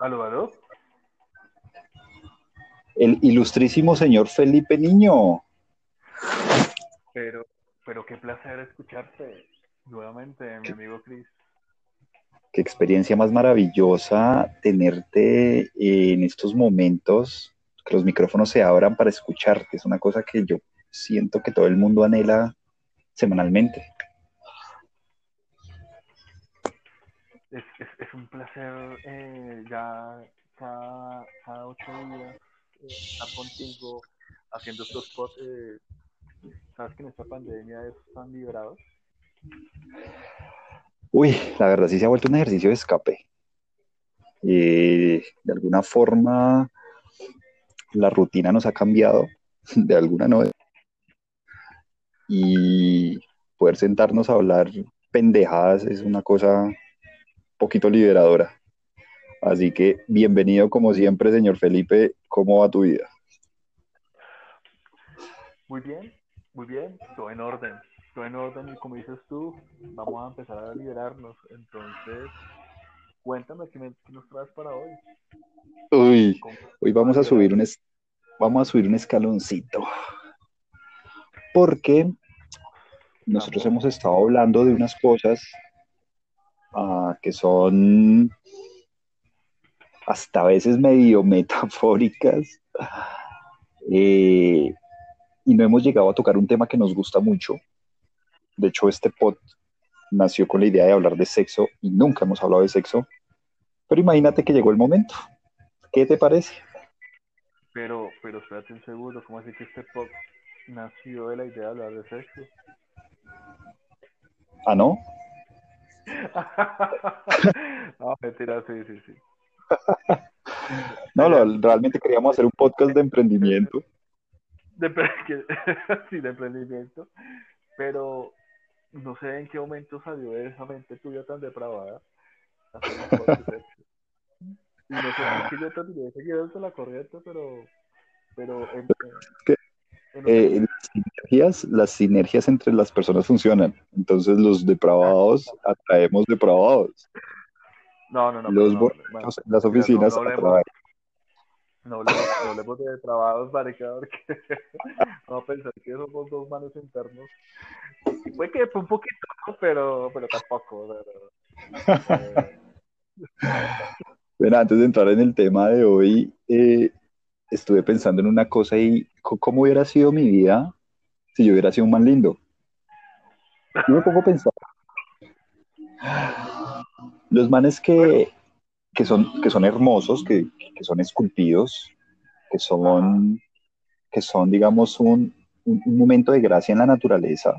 ¿Aló, aló? El ilustrísimo señor Felipe Niño. Pero, pero qué placer escucharte nuevamente, mi amigo Chris. Qué experiencia más maravillosa tenerte en estos momentos, que los micrófonos se abran para escucharte. Es una cosa que yo siento que todo el mundo anhela semanalmente. Es, es, es un placer eh, ya cada, cada ocho días eh, estar contigo haciendo estos posts. Eh, Sabes que en esta pandemia están liberados. Uy, la verdad sí se ha vuelto un ejercicio de escape. Eh, de alguna forma, la rutina nos ha cambiado, de alguna no. Y poder sentarnos a hablar pendejadas es una cosa poquito liberadora. Así que bienvenido como siempre, señor Felipe. ¿Cómo va tu vida? Muy bien, muy bien, todo en orden. Todo en orden y como dices tú, vamos a empezar a liberarnos. Entonces, cuéntame qué, me, qué nos traes para hoy. Uy, hoy vamos a subir un, es, vamos a subir un escaloncito. Porque nosotros hemos estado hablando de unas cosas uh, que son hasta a veces medio metafóricas. Eh, y no hemos llegado a tocar un tema que nos gusta mucho. De hecho, este pod nació con la idea de hablar de sexo y nunca hemos hablado de sexo. Pero imagínate que llegó el momento. ¿Qué te parece? Pero, pero espérate un segundo, ¿cómo así que este pod nació de la idea de hablar de sexo? ¿Ah, no? no, mentira, sí, sí, sí. no, lo, realmente queríamos hacer un podcast de emprendimiento. De, sí, de emprendimiento. Pero no sé en qué momento salió de esa mente tuya tan depravada. Y no sé qué yo terminé seguido la corriente, pero. pero en, en, eh, las, sinergias, las sinergias entre las personas funcionan. Entonces, los depravados atraemos depravados. No, no, no. Los no, bueno, en las oficinas no, no hablemos, no hablemos, no hablemos de trabajados, marica, porque a pensar que somos dos manos internos. Puede que fue un poquito, pero, pero tampoco. Pero, eh... bueno, antes de entrar en el tema de hoy, eh, estuve pensando en una cosa y cómo hubiera sido mi vida si yo hubiera sido un man lindo. Yo me pongo a pensar. Los manes que, que, son, que son hermosos, que, que son esculpidos, que son, que son digamos, un, un, un, momento de gracia en la naturaleza,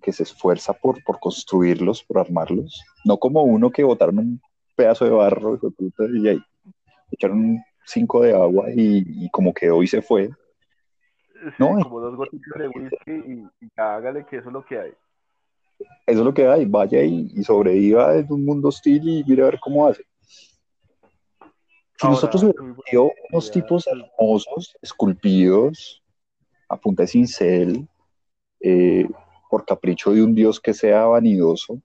que se esfuerza por, por construirlos, por armarlos, no como uno que botaron un pedazo de barro hijo de puta, y ahí echaron cinco de agua y, y como que hoy se fue. Sí, no, como dos gotitas de whisky y, y hágale que eso es lo que hay eso es lo que hay, vaya y, y sobreviva en un mundo hostil y mire a ver cómo hace. Si Ahora, nosotros hubiéramos tenido unos tipos hermosos, esculpidos, a punta de cincel, eh, por capricho de un dios que sea vanidoso,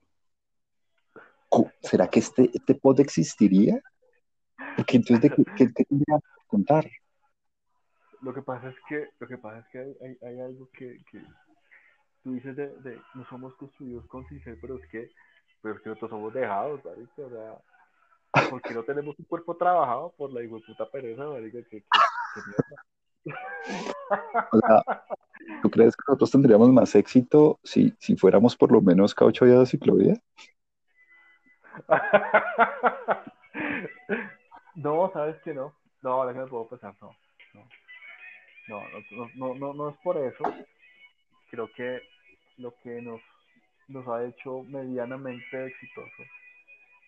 ¿será que este, este pod existiría? Porque entonces, ¿de qué, qué, qué tendría que contar? Lo que pasa es que, lo que, pasa es que hay, hay, hay algo que, que tú dices de, de, no somos construidos con cincel, pero es que, pero es que nosotros somos dejados, ¿sabes? O sea, porque no tenemos un cuerpo trabajado por la hijo puta pereza, marica, que, que, que o sea, ¿tú crees que nosotros tendríamos más éxito si, si fuéramos por lo menos caucho y de ciclovía? no, sabes que no. No, ahora que me puedo pensar, no. No, no, no, no, no es por eso. Creo que lo que nos, nos ha hecho medianamente exitosos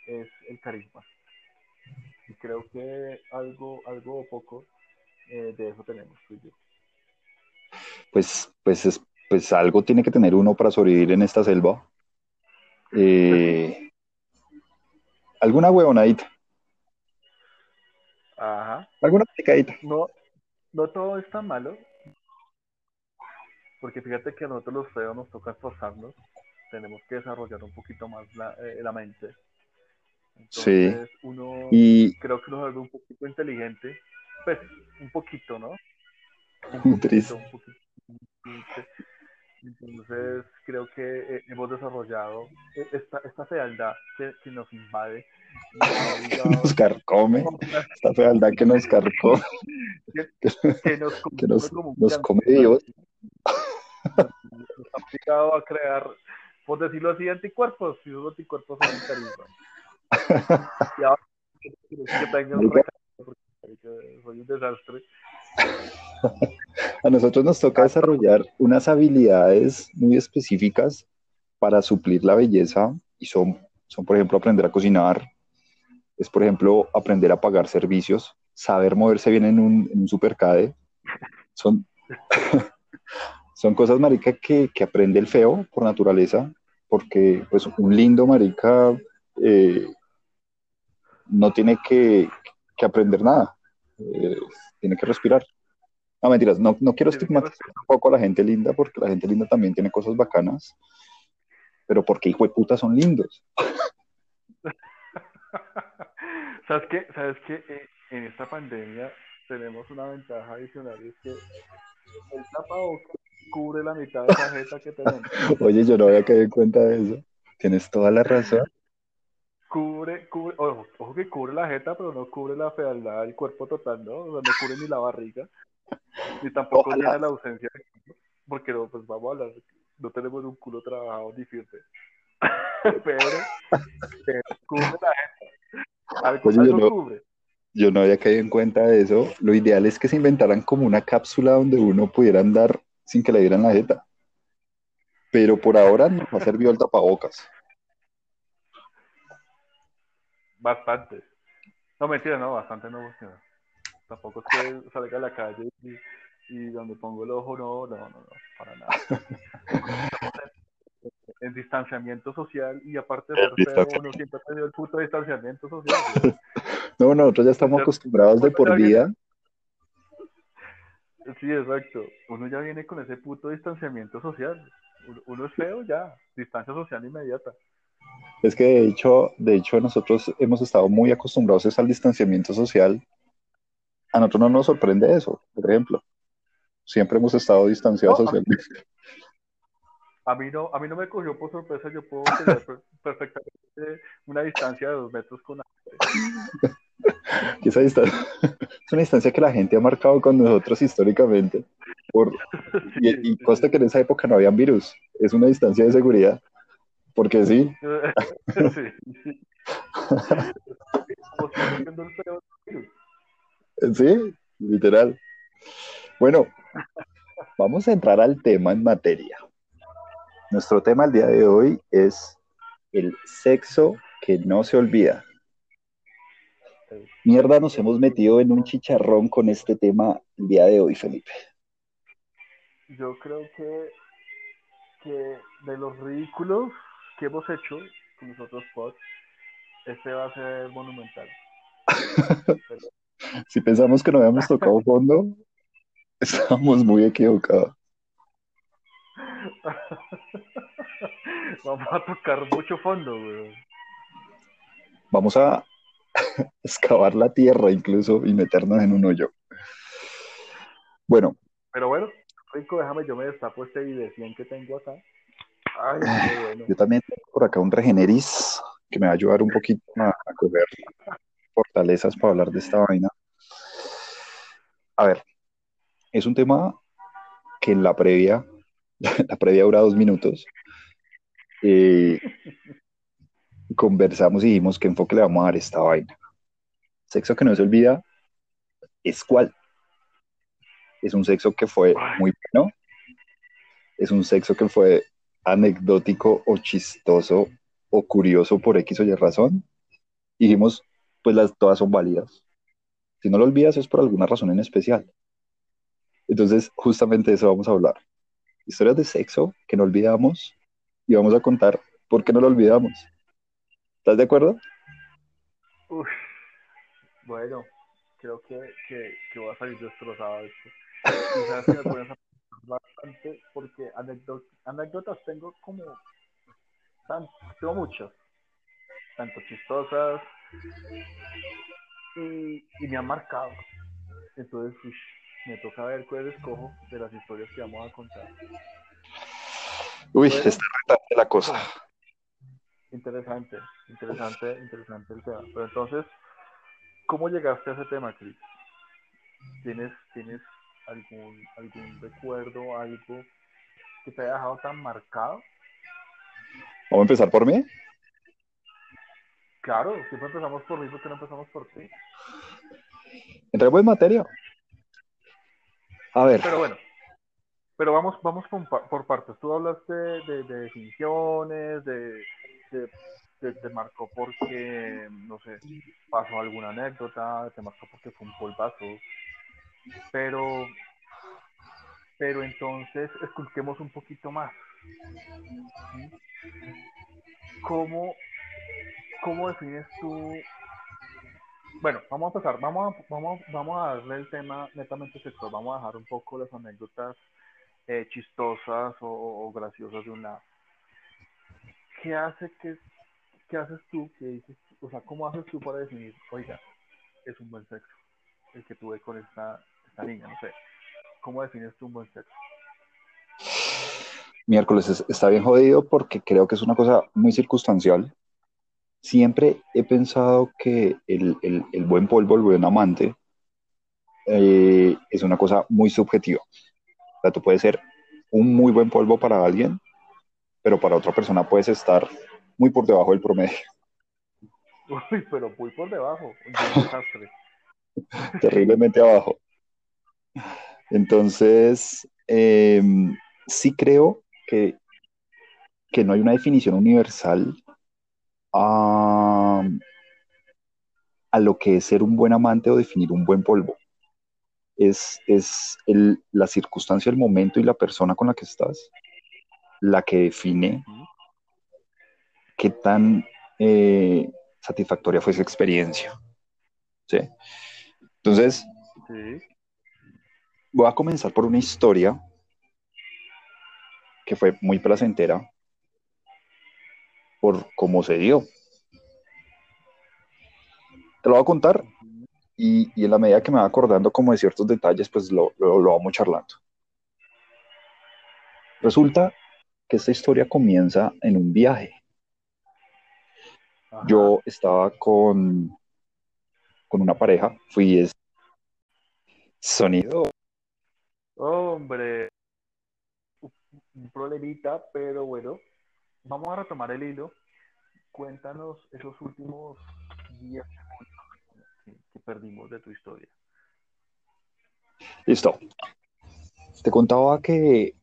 es el carisma. Y creo que algo, algo o poco eh, de eso tenemos tú y yo. Pues, pues, es, pues algo tiene que tener uno para sobrevivir en esta selva. Eh, ¿Alguna huevonadita? Ajá. ¿Alguna picadita? No, no todo es tan malo. Porque fíjate que a nosotros los feos nos toca esforzarnos. Tenemos que desarrollar un poquito más la, eh, la mente. Entonces, uno, y... creo que uno es un poquito inteligente, pues, un poquito, ¿no? Un poquito, un poquito. Entonces, creo que eh, hemos desarrollado e-, esta, esta fealdad que, que nos invade. Nos, carcome, esta fealdad que nos carcome. que, nos, que nos, nos come Dios. Nos, ha obligado a crear, por decirlo así, anticuerpos. Y esos anticuerpos son un carisma. y ahora que tengo un porque soy un desastre. A nosotros nos toca desarrollar unas habilidades muy específicas para suplir la belleza y son, son, por ejemplo, aprender a cocinar, es, por ejemplo, aprender a pagar servicios, saber moverse bien en un, supercade. Son, son cosas, marica, que, que, aprende el feo por naturaleza, porque pues un lindo marica eh, no tiene que, que aprender nada, eh, tiene que respirar. No, mentiras, no, no quiero estigmatizar un poco a la gente linda, porque la gente linda también tiene cosas bacanas, pero porque hijo de puta son lindos. ¿Sabes qué? ¿Sabes qué? Eh, en esta pandemia tenemos una ventaja adicional, es que el tapabocas cubre la mitad de la jeta que tenemos. Oye, yo no había caído en cuenta de eso. Tienes toda la razón. Cubre, cubre, ojo, ojo que cubre la jeta, pero no cubre la fealdad del cuerpo total, ¿no? O sea, no cubre ni la barriga. Ni tampoco tiene la ausencia de culo, porque no, pues vamos a hablar, no tenemos un culo trabajado ni firme. pero, pero cubre la. Algo, Oye, algo yo no- cubre. Yo no había caído en cuenta de eso. Lo ideal es que se inventaran como una cápsula donde uno pudiera andar sin que le dieran la jeta. Pero por ahora nos ha servido el tapabocas. Bastante. No, mentira, no, bastante no funciona. Tampoco es que salga a la calle y, y donde pongo el ojo, no, no, no, no, para nada. en distanciamiento social y aparte de ser feo, uno siempre ha tenido el puto distanciamiento social. No, nosotros ya estamos acostumbrados de por vida. Sí, exacto. Uno ya viene con ese puto distanciamiento social. Uno, es feo ya, distancia social inmediata. Es que de hecho, de hecho nosotros hemos estado muy acostumbrados al distanciamiento social. A nosotros no nos sorprende eso, por ejemplo. Siempre hemos estado distanciados No, socialmente. A mí no, a mí no me cogió por sorpresa, yo puedo tener per- perfectamente una distancia de dos metros con. Y esa distancia es una distancia que la gente ha marcado con nosotros históricamente. Por, y, y consta que en esa época no habían virus. Es una distancia de seguridad. Porque sí, sí, sí. Como sigue siendo el feo del virus. Sí, literal. Bueno, vamos a entrar al tema en materia. Nuestro tema el día de hoy es el sexo que no se olvida. Mierda, nos hemos metido en un chicharrón con este tema el día de hoy, Felipe. Yo creo que, que de los ridículos que hemos hecho con nosotros pod, este va a ser monumental. Si pensamos que no habíamos tocado fondo, estamos muy equivocados. Vamos a tocar mucho fondo, güey. Vamos a excavar la tierra incluso y meternos en un hoyo. Bueno, Pero bueno, rico, déjame, yo me destapo este video que tengo acá. Ay, qué bueno. yo también tengo por acá un regeneris que me va a ayudar un poquito a, a coger fortalezas para hablar de esta vaina. A ver, es un tema que en la previa, la previa dura dos minutos, eh, conversamos y dijimos qué enfoque le vamos a dar a esta vaina. Sexo que no se olvida es cuál. Es un sexo que fue muy bueno. Es un sexo que fue anecdótico o chistoso o curioso por X o Y razón. Dijimos, pues las todas son válidas. Si no lo olvidas es por alguna razón en especial. Entonces, justamente de eso vamos a hablar. Historias de sexo que no olvidamos y vamos a contar por qué no lo olvidamos. ¿Estás de acuerdo? Uf, bueno, creo que, que, que va a salir destrozado esto. Quizás me pones a bastante porque anécdotas tengo como tan, tengo muchas. tanto chistosas, y, me han marcado. Entonces, me toca ver cuál escojo de las historias que vamos a contar. Uy, está retante la cosa. Interesante, interesante, interesante el tema. Pero entonces, ¿cómo llegaste a ese tema, Chris? ¿Tienes, tienes algún, algún recuerdo, algo que te haya dejado tan marcado? ¿Vamos a empezar por mí? Claro, siempre empezamos por mí, porque no empezamos por ti? Entremos en materia. A ver. Pero bueno, pero vamos, vamos por, partes. Tú hablaste de, definiciones, de, de, te marcó porque, no sé, pasó alguna anécdota, te marcó porque fue un polvazo. Pero, pero entonces esculquemos un poquito más. ¿Cómo, ¿Cómo defines tú? Bueno, vamos a empezar, vamos a, vamos, vamos a darle el tema netamente sexual, vamos a dejar un poco las anécdotas eh, chistosas o, graciosas de un lado. ¿Qué hace que, qué haces tú, que dices, o sea, cómo haces tú para definir, oiga, es un buen sexo, el que tuve con esta, esta niña, no sé, ¿cómo defines tú un buen sexo? Miércoles está bien jodido porque creo que es una cosa muy circunstancial siempre he pensado que el, buen polvo, el buen amante, eh, es una cosa muy subjetiva. O sea, tú puedes ser un muy buen polvo para alguien, pero para otra persona puedes estar muy por debajo del promedio. Uy, pero muy por debajo. Terriblemente abajo. Entonces, em, sí creo que, que no hay una definición universal a, lo que es ser un buen amante o definir un buen polvo. Es, es la circunstancia, el momento y la persona con la que estás la que define qué tan eh, satisfactoria fue esa experiencia. ¿Sí? Entonces, voy a comenzar por una historia que fue muy placentera por cómo se dio. Te lo voy a contar y, en la medida que me va acordando como de ciertos detalles, pues lo, lo, vamos charlando. Resulta que esta historia comienza en un viaje. Yo estaba con, con una pareja, fui es sonido. Hombre, un problemita, pero bueno, vamos a retomar el hilo. Cuéntanos esos últimos 10 segundos que, perdimos de tu historia. Listo. Te contaba que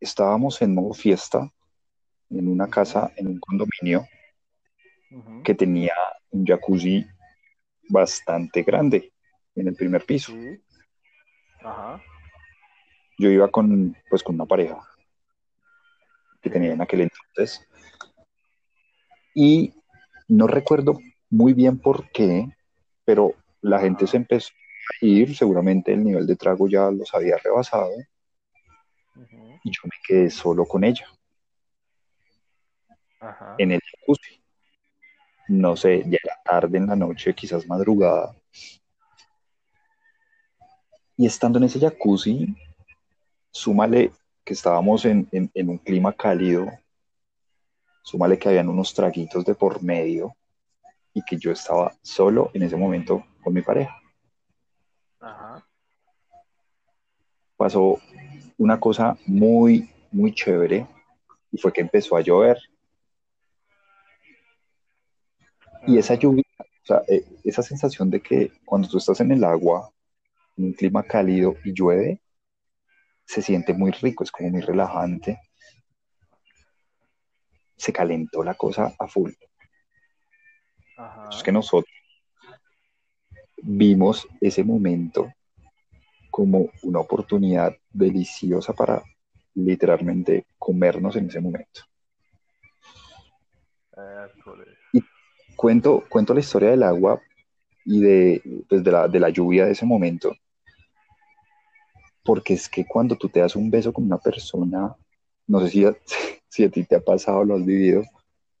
estábamos en modo fiesta en una casa, en un condominio que tenía un jacuzzi bastante grande en el primer piso. Yo iba con, pues, con una pareja que tenía en aquel entonces. Y no recuerdo muy bien por qué, pero la gente se empezó a ir, seguramente el nivel de trago ya los había rebasado, y yo me quedé solo con ella. En el jacuzzi. No sé, ya era tarde en la noche, quizás madrugada. Y estando en ese jacuzzi, súmale que estábamos en, un clima cálido, súmale que habían unos traguitos de por medio y que yo estaba solo en ese momento con mi pareja. Pasó una cosa muy, muy chévere y fue que empezó a llover. Y esa lluvia, o sea, eh, esa sensación de que cuando tú estás en el agua, en un clima cálido y llueve, se siente muy rico, es como muy relajante. Se calentó la cosa a full. Es que nosotros vimos ese momento como una oportunidad deliciosa para literalmente comernos en ese momento. Y cuento, cuento la historia del agua y de, pues, la, de la lluvia de ese momento, porque es que cuando tú te das un beso con una persona, no sé si a, si a ti te ha pasado, lo has vivido,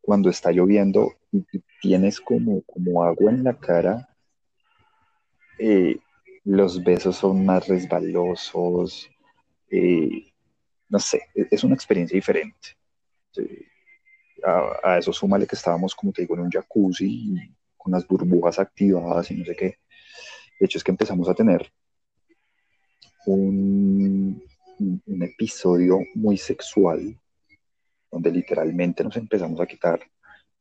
cuando está lloviendo y, tienes como, como agua en la cara, eh, los besos son más resbalosos, eh, no sé, e, es una experiencia diferente. A, eso súmale que estábamos, como te digo, en un jacuzzi con las burbujas activadas y no sé qué. De hecho, es que empezamos a tener un, un episodio muy sexual, donde literalmente nos empezamos a quitar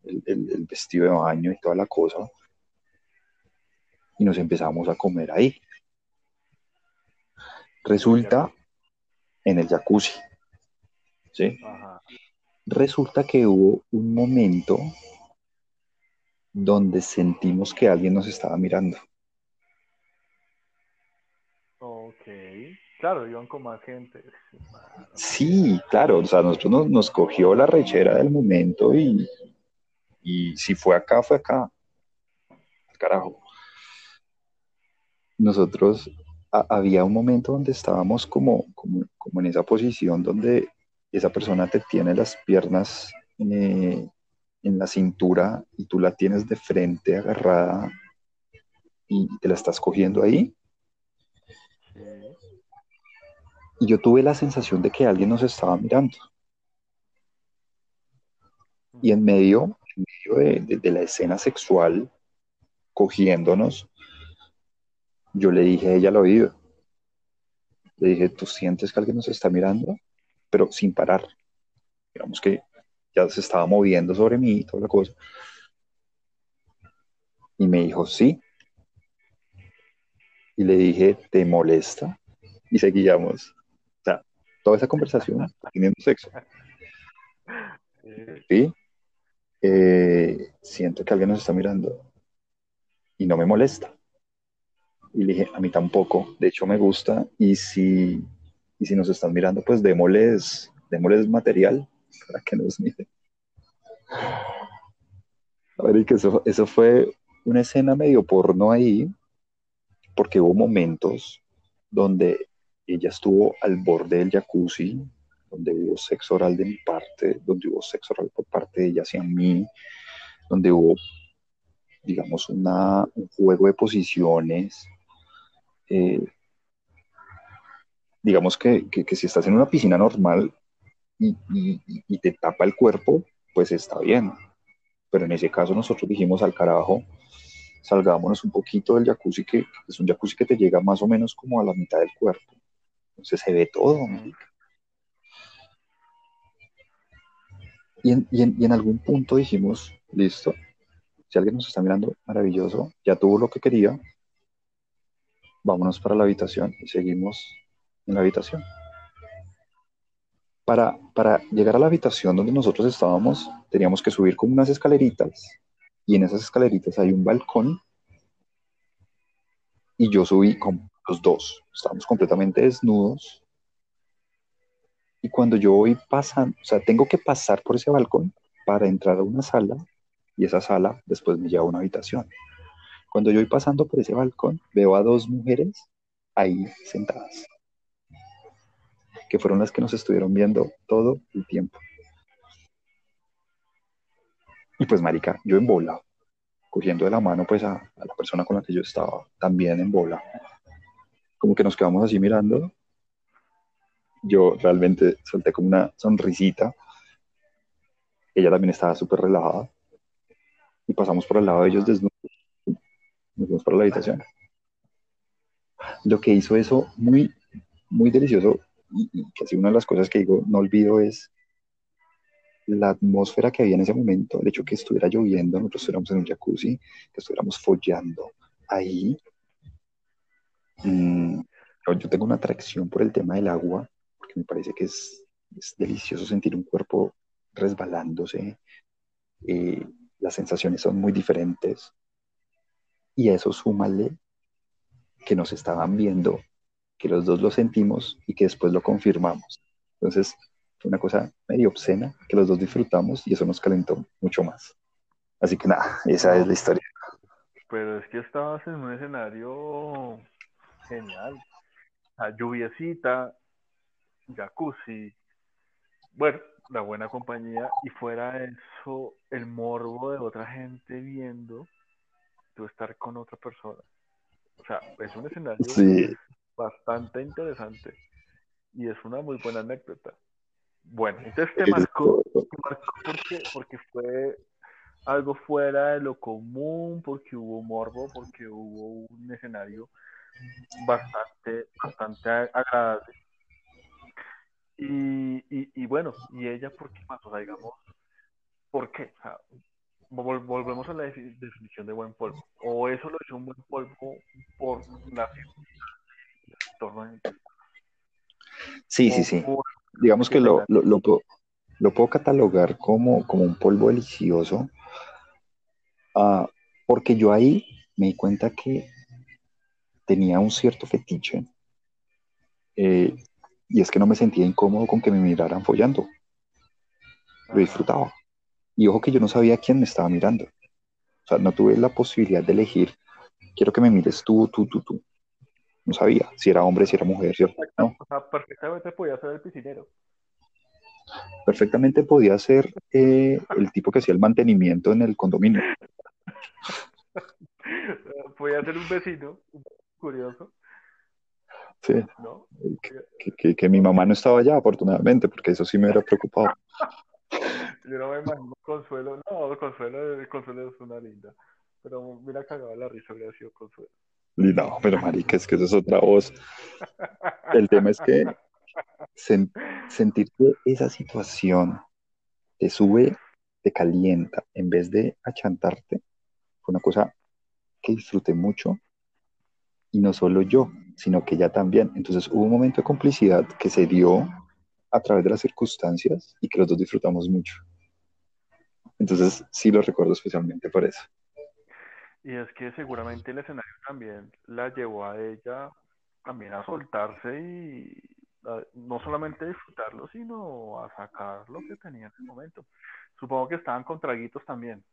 el, el, vestido de baño y toda la cosa, y nos empezamos a comer ahí. Resulta en el jacuzzi. ¿sí? Resulta que hubo un momento donde sentimos que alguien nos estaba mirando. Claro, iban con más gente. Sí, claro, o sea, nosotros nos, cogió la rechera del momento y, y si fue acá, fue acá. Carajo. Nosotros había un momento donde estábamos como, como, en esa posición donde esa persona te tiene las piernas eh, en la cintura y tú la tienes de frente agarrada y te la estás cogiendo ahí. Y yo tuve la sensación de que alguien nos estaba mirando. Y en medio, de, la escena sexual, cogiéndonos, yo le dije a ella al oído, le dije, ¿tú sientes que alguien nos está mirando? Pero sin parar. Digamos que ya se estaba moviendo sobre mí y toda la cosa. Y me dijo, sí. Y le dije, ¿te molesta? Y seguíamos toda esa conversación teniendo sexo. Sí. Eh, siento que alguien nos está mirando y no me molesta. Y le dije, a mí tampoco, de hecho me gusta y si, y si nos están mirando, pues démosles, démosles material para que nos miren. A ver, que eso, eso fue una escena medio porno ahí, porque hubo momentos donde ella estuvo al borde del jacuzzi, donde hubo sexo oral de mi parte, donde hubo sexo oral por parte de ella hacia mí, donde hubo, digamos, una, un juego de posiciones. Eh, digamos que, si estás en una piscina normal y, y, te tapa el cuerpo, pues está bien. Pero en ese caso nosotros dijimos al carajo, salgámonos un poquito del jacuzzi, que es un jacuzzi que te llega más o menos como a la mitad del cuerpo. Entonces se ve todo. Y en, y, en, algún punto dijimos, listo, si alguien nos está mirando, maravilloso, ya tuvo lo que quería, vámonos para la habitación y seguimos en la habitación. Para, para llegar a la habitación donde nosotros estábamos, teníamos que subir como unas escaleritas y en esas escaleritas hay un balcón y yo subí con los dos, estábamos completamente desnudos. Y cuando yo voy pasando, o sea, tengo que pasar por ese balcón para entrar a una sala y esa sala después me lleva a una habitación. Cuando yo voy pasando por ese balcón, veo a dos mujeres ahí sentadas, que fueron las que nos estuvieron viendo todo el tiempo. Y pues, marica, yo en bola, cogiendo de la mano pues a la persona con la que yo estaba, también en bola como que nos quedamos así mirando. Yo realmente solté como una sonrisita. Ella también estaba súper relajada. Y pasamos por el lado de ellos desnudos. Nos fuimos para la habitación. Lo que hizo eso muy, muy delicioso y, casi una de las cosas que digo, no olvido es la atmósfera que había en ese momento, el hecho que estuviera lloviendo, nosotros estuviéramos en un jacuzzi, que estuviéramos follando ahí, Mm, yo tengo una atracción por el tema del agua, porque me parece que es, delicioso sentir un cuerpo resbalándose. Eh, las sensaciones son muy diferentes. Y a eso súmale que nos estaban viendo, que los dos lo sentimos y que después lo confirmamos. Entonces, fue una cosa medio obscena que los dos disfrutamos y eso nos calentó mucho más. Así que nada, esa es la historia. Pero es que estabas en un escenario genial. La lluviecita, jacuzzi. Bueno, la buena compañía y fuera eso el morbo de otra gente viendo tú estar con otra persona. O sea, es un escenario bastante interesante y es una muy buena anécdota. Bueno, entonces te marcó, porque, porque fue algo fuera de lo común, porque hubo morbo, porque hubo un escenario bastante, bastante agradable. Y, y, y bueno, y ella, ¿por qué más? O sea, digamos, ¿por qué? O sea, volvemos a la definición de buen polvo. O eso lo hizo un buen polvo por la Sí, sí, sí. Digamos que lo, lo, lo, lo, puedo catalogar como, como un polvo delicioso, uh, porque yo ahí me di cuenta que tenía un cierto fetiche, eh, y es que no me sentía incómodo con que me miraran follando. Lo disfrutaba. Y ojo que yo no sabía quién me estaba mirando. O sea, no tuve la posibilidad de elegir, quiero que me mires tú, tú, tú, tú. No sabía si era hombre, si era mujer, ¿cierto? No. O sea, perfectamente podía ser el piscinero. Perfectamente podía ser eh, el tipo que hacía el mantenimiento en el condominio. podía ser un vecino, curioso. Sí. ¿No? Que, que, que, mi mamá no estaba allá, afortunadamente, porque eso sí me hubiera preocupado. Yo no me imagino Consuelo. No, Consuelo, Consuelo es una linda. Pero mira, cagaba la risa, habría sido Consuelo. No, pero marica, es que eso es otra voz. El tema es que sentir que esa situación te sube, te calienta, en vez de achantarte, fue una cosa que disfruté mucho. Y no solo yo, sino que ella también. Entonces hubo un momento de complicidad que se dio a través de las circunstancias y que los dos disfrutamos mucho. Entonces sí lo recuerdo especialmente por eso. Y es que seguramente el escenario también la llevó a ella también a soltarse y no solamente disfrutarlo, sino a sacar lo que tenía en ese momento. Supongo que estaban con traguitos también.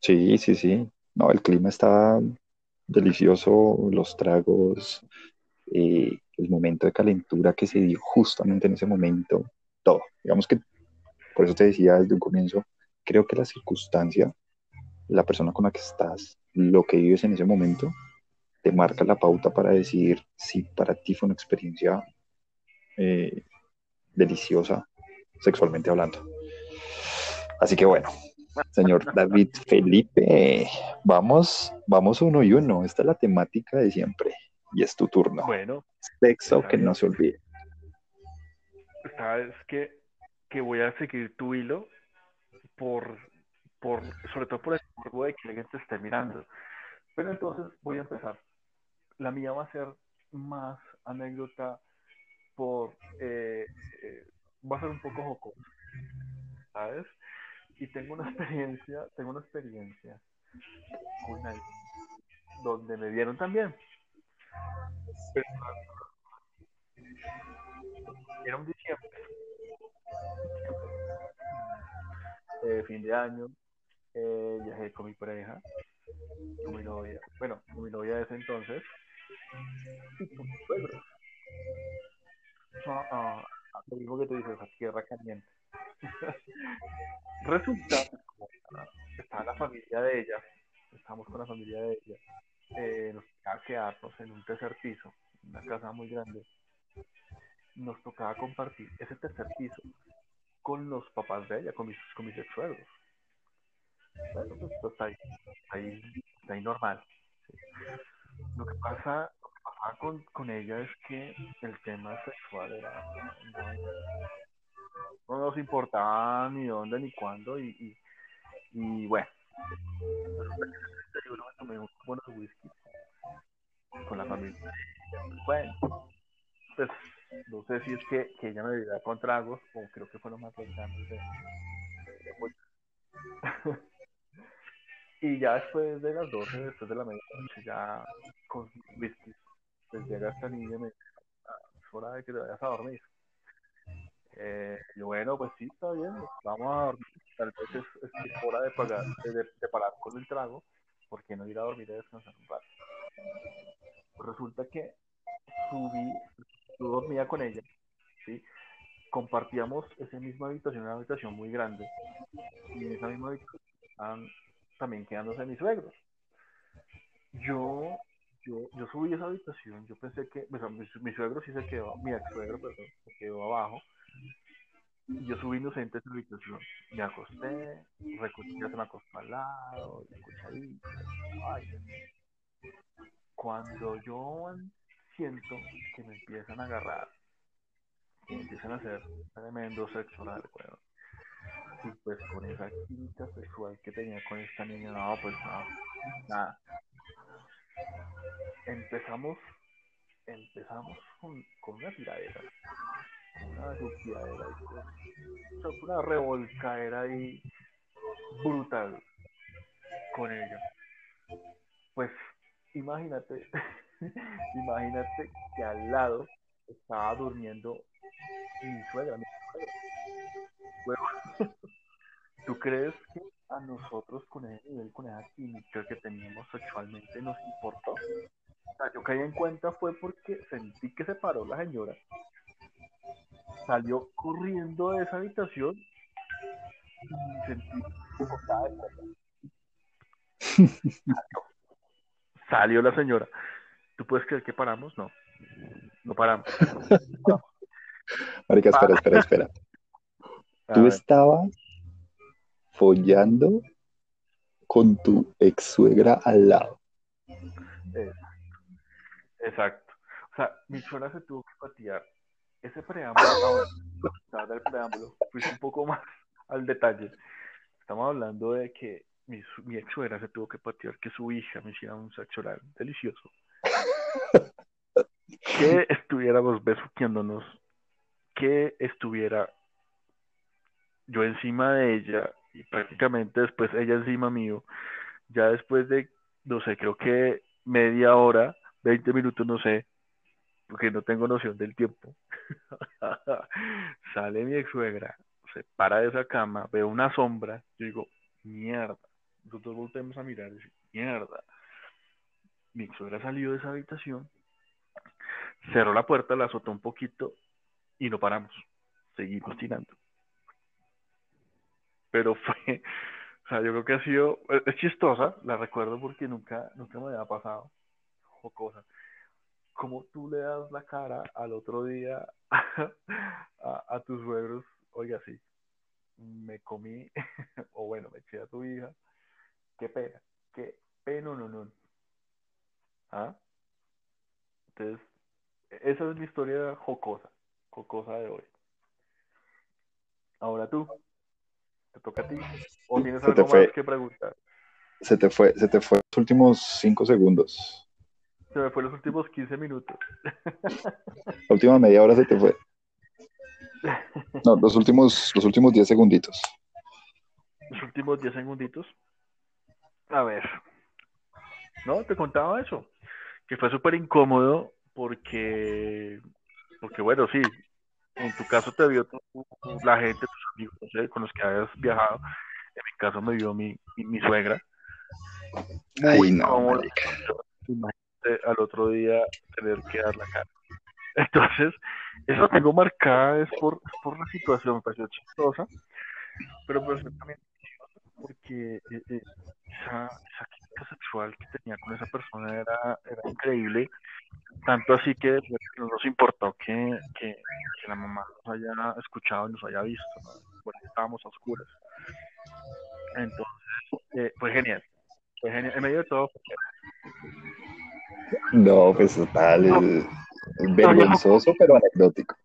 Sí, sí, sí. No, el clima estaba delicioso, los tragos, eh, el momento de calentura que se dio justamente en ese momento, todo. Digamos que, por eso te decía desde un comienzo, creo que la circunstancia, la persona con la que estás, lo que vives en ese momento, te marca la pauta para decidir si para ti fue una experiencia eh, deliciosa, sexualmente hablando. Así que bueno, señor David Felipe, vamos, vamos uno y uno. Esta es la temática de siempre y es tu turno. Bueno, sexo que no se olvide. Sabes que, que voy a seguir tu hilo por, por, sobre todo por el morbo de que alguien te esté mirando. Pero entonces voy a empezar. La mía va a ser más anécdota por, eh, eh, va a ser un poco jocosa, ¿sabes? Y tengo una experiencia, tengo una experiencia donde me vieron también. Era un diciembre eh, fin de año, eh, viajé con mi pareja, con mi novia, bueno, con mi novia de ese entonces, y con mi suegro. Ah, ah, ah, lo mismo que tú dices, tierra caliente. Resulta que estaba la familia de ella, estamos con la familia de ella, eh, nos tocaba quedarnos en un tercer piso, una casa muy grande. Nos tocaba compartir ese tercer piso con los papás de ella, con mis, con mis ex Bueno, pues está ahí, ahí, ahí normal. Lo que pasa, lo que con, con ella es que el tema sexual era importaba ni dónde ni cuándo y, y, y bueno tomé whisky con la familia bueno pues no sé si es que, que ella me viera con tragos, o creo que fue lo más cercano de, y ya después de las 12, después de la medianoche, ya con whisky, pues llega esta niña y me dice, ah, es hora de que te vayas a dormir. Eh, y bueno, pues sí, está bien, vamos a dormir. Tal vez es, hora de, pagar, de, de, parar con el trago, porque no ir a dormir y descansar un rato. Resulta que subí yo dormía con ella, ¿sí? compartíamos esa misma habitación, una habitación muy grande, y en esa misma habitación también quedándose mis suegros. Yo, yo, yo subí a esa habitación, yo pensé que, o sea, mi, mi suegro sí se quedó, mi ex suegro, se quedó abajo, y yo subí inocente a esa habitación, me acosté, ya se me acostó al lado, escuché ahí, ay, cuando yo siento que me empiezan a agarrar, que me empiezan a hacer tremendo sexo oral, weón. Y pues con esa química sexual que tenía con esta niña, no, pues no, nada. Empezamos, empezamos con una tiradera, una sea, una revolcadera ahí brutal con ella. Pues imagínate, imagínate que al lado estaba durmiendo mi suegra, ¿Tú crees que a nosotros con ese nivel, con esa química que teníamos sexualmente nos importó? O sea, yo caí en cuenta fue porque sentí que se paró la señora, salió corriendo de esa habitación y sentí de. Salió. Salió la señora. ¿Tú puedes creer que paramos? No. No paramos. Marica, espera, espera, espera. A Tú estabas follando con tu ex suegra al lado. Exacto. O sea, mi suegra se tuvo que patear. Ese preámbulo, ahora, a dar el preámbulo, fuiste un poco más al detalle. Estamos hablando de que mi, mi ex suegra se tuvo que patear que su hija me hiciera un sexo delicioso. Que estuviéramos besuqueándonos, que estuviera yo encima de ella y prácticamente después ella encima mío. Ya después de, no sé, creo que media hora, 20 minutos, no sé, porque no tengo noción del tiempo. Sale mi ex suegra, se para de esa cama, veo una sombra, yo digo, mierda. Nosotros volvemos a mirar y digo, mierda. Mi ex suegra salió de esa habitación, cerró la puerta, la azotó un poquito y no paramos. Seguimos tirando. Pero fue, o sea, yo creo que ha sido, es chistosa, la recuerdo porque nunca, nunca me había pasado, jocosa. Como tú le das la cara al otro día a, a tus suegros, oiga, sí, me comí, o bueno, me eché a tu hija, qué pena, qué pena, no, no. ¿Ah? Entonces, esa es mi historia jocosa, jocosa de hoy. Ahora tú, te toca a ti, o tienes Se algo fue. más que preguntar. Se te fue, se te fue los últimos cinco segundos. Se me fue los últimos 15 minutos. La última media hora se te fue. No, los últimos, los últimos diez segunditos. Los últimos 10 segunditos. A ver. No, te contaba eso. Que fue súper incómodo porque, porque bueno, sí, en tu caso te vio tu- la gente, tus amigos, no sé, con los que habías viajado. En mi caso me vio mi, mi, mi suegra. Ay, Muy no, incómodo. Al otro día tener que dar la cara. Entonces, eso tengo marcada es por, es por la situación, me pareció chistosa, pero pues también porque eh, eh, esa, esa química sexual que tenía con esa persona era, era increíble, tanto así que pues, no nos importó que, que, la mamá nos haya escuchado y nos haya visto. Bueno, estábamos a oscuras. Entonces, eh, fue genial, fue genial, en medio de todo fue No, pues total, No. vergonzoso, pero anecdótico.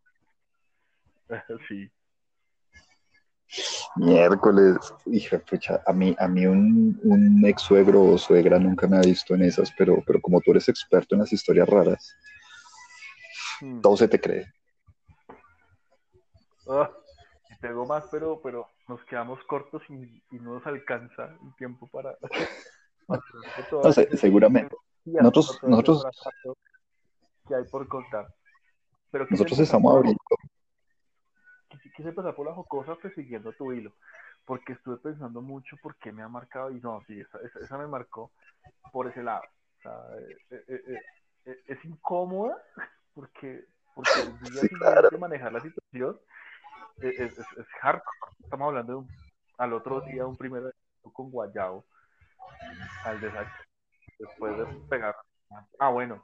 sí. Miércoles, hija, pucha, a mí, a mí un, un ex suegro o suegra nunca me ha visto en esas, pero, pero como tú eres experto en las historias raras, Mm. todo se te cree. Ah, tengo más, pero, pero nos quedamos cortos y, y no nos alcanza el tiempo para. para hacer todo No sé, seguramente. Y Nosotros- este nosotros- que hay por contar. Pero Nosotros estamos abriendo. quise- quise empezar por la jocosa, pues siguiendo tu hilo, porque estuve pensando mucho por qué me ha marcado, y no, sí, esa, esa, esa me marcó por ese lado. O sea, eh, eh, eh, eh, es incómoda porque, porque Sí, claro. manejar la situación es, es, es hardcore. Estamos hablando de un, al otro día un primer con guayabo al desayuno. Después de pegar. Ah, bueno,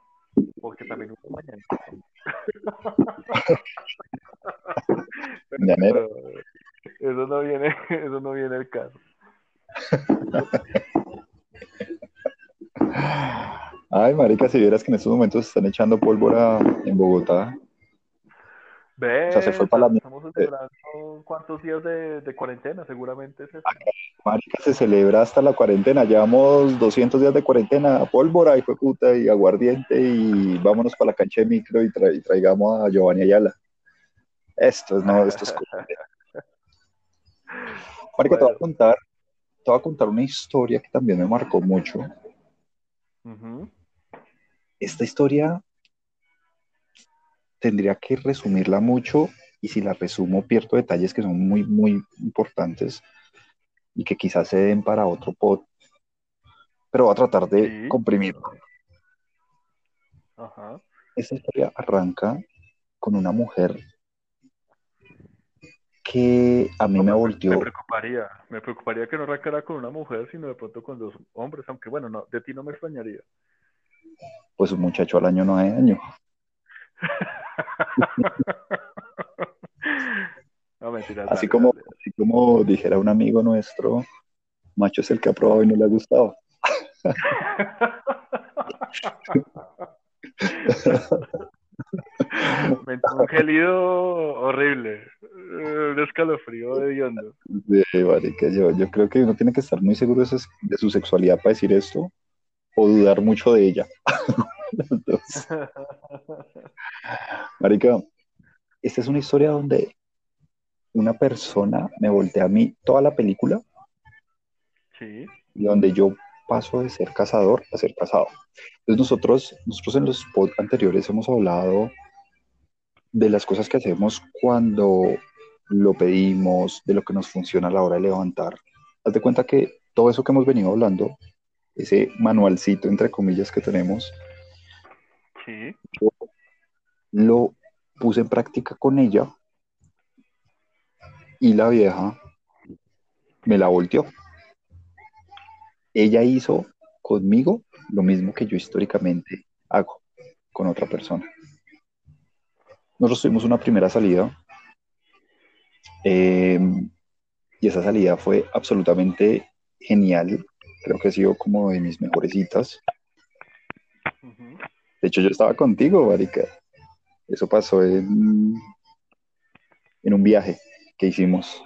porque también hubo mañana. Pero, eso no viene, eso no viene el caso. Ay, marica, si vieras que en estos momentos están echando pólvora en Bogotá. Ve, o sea, se fue para la... estamos celebrando cuántos días de, de cuarentena, seguramente es eso. Marica, se celebra hasta la cuarentena, llevamos 200 días de cuarentena, pólvora y fue puta y aguardiente y vámonos para la cancha de micro y, traigamos a Giovanni Ayala. Esto es, no, esto es... Marica, te voy a contar, te voy a contar una historia que también me marcó mucho. Esta historia tendría que resumirla mucho y si la resumo pierdo detalles que son muy, muy importantes y que quizás se den para otro pod, pero voy a tratar de comprimirlo. Esta historia arranca con una mujer que a mí me, volteó. Me preocuparía, me preocuparía que no arrancara con una mujer, sino de pronto con dos hombres, aunque bueno, no, de ti no me extrañaría. Pues un muchacho al año no hay año. así, como, así como dijera un amigo nuestro, macho es el que ha probado y no le ha gustado. Un gelido horrible. Un escalofrío de hondo. Sí, marica, yo, yo creo que uno tiene que estar muy seguro de su, de su sexualidad para decir esto o dudar mucho de ella. Marica, esta es una historia donde una persona me voltea a mí toda la película. Sí. Y donde yo paso de ser cazador a ser casado. Entonces nosotros, nosotros en los podcasts anteriores hemos hablado de las cosas que hacemos cuando lo pedimos, de lo que nos funciona a la hora de levantar. Haz de cuenta que todo eso que hemos venido hablando, ese manualcito entre comillas que tenemos, sí. lo puse en práctica con ella y la vieja me la volteó. Ella hizo conmigo lo mismo que yo históricamente hago con otra persona. Nosotros tuvimos una primera salida eh, y esa salida fue absolutamente genial. Creo que ha sido como de mis mejores citas. De hecho, yo estaba contigo, Marica. Eso pasó en, en un viaje que hicimos.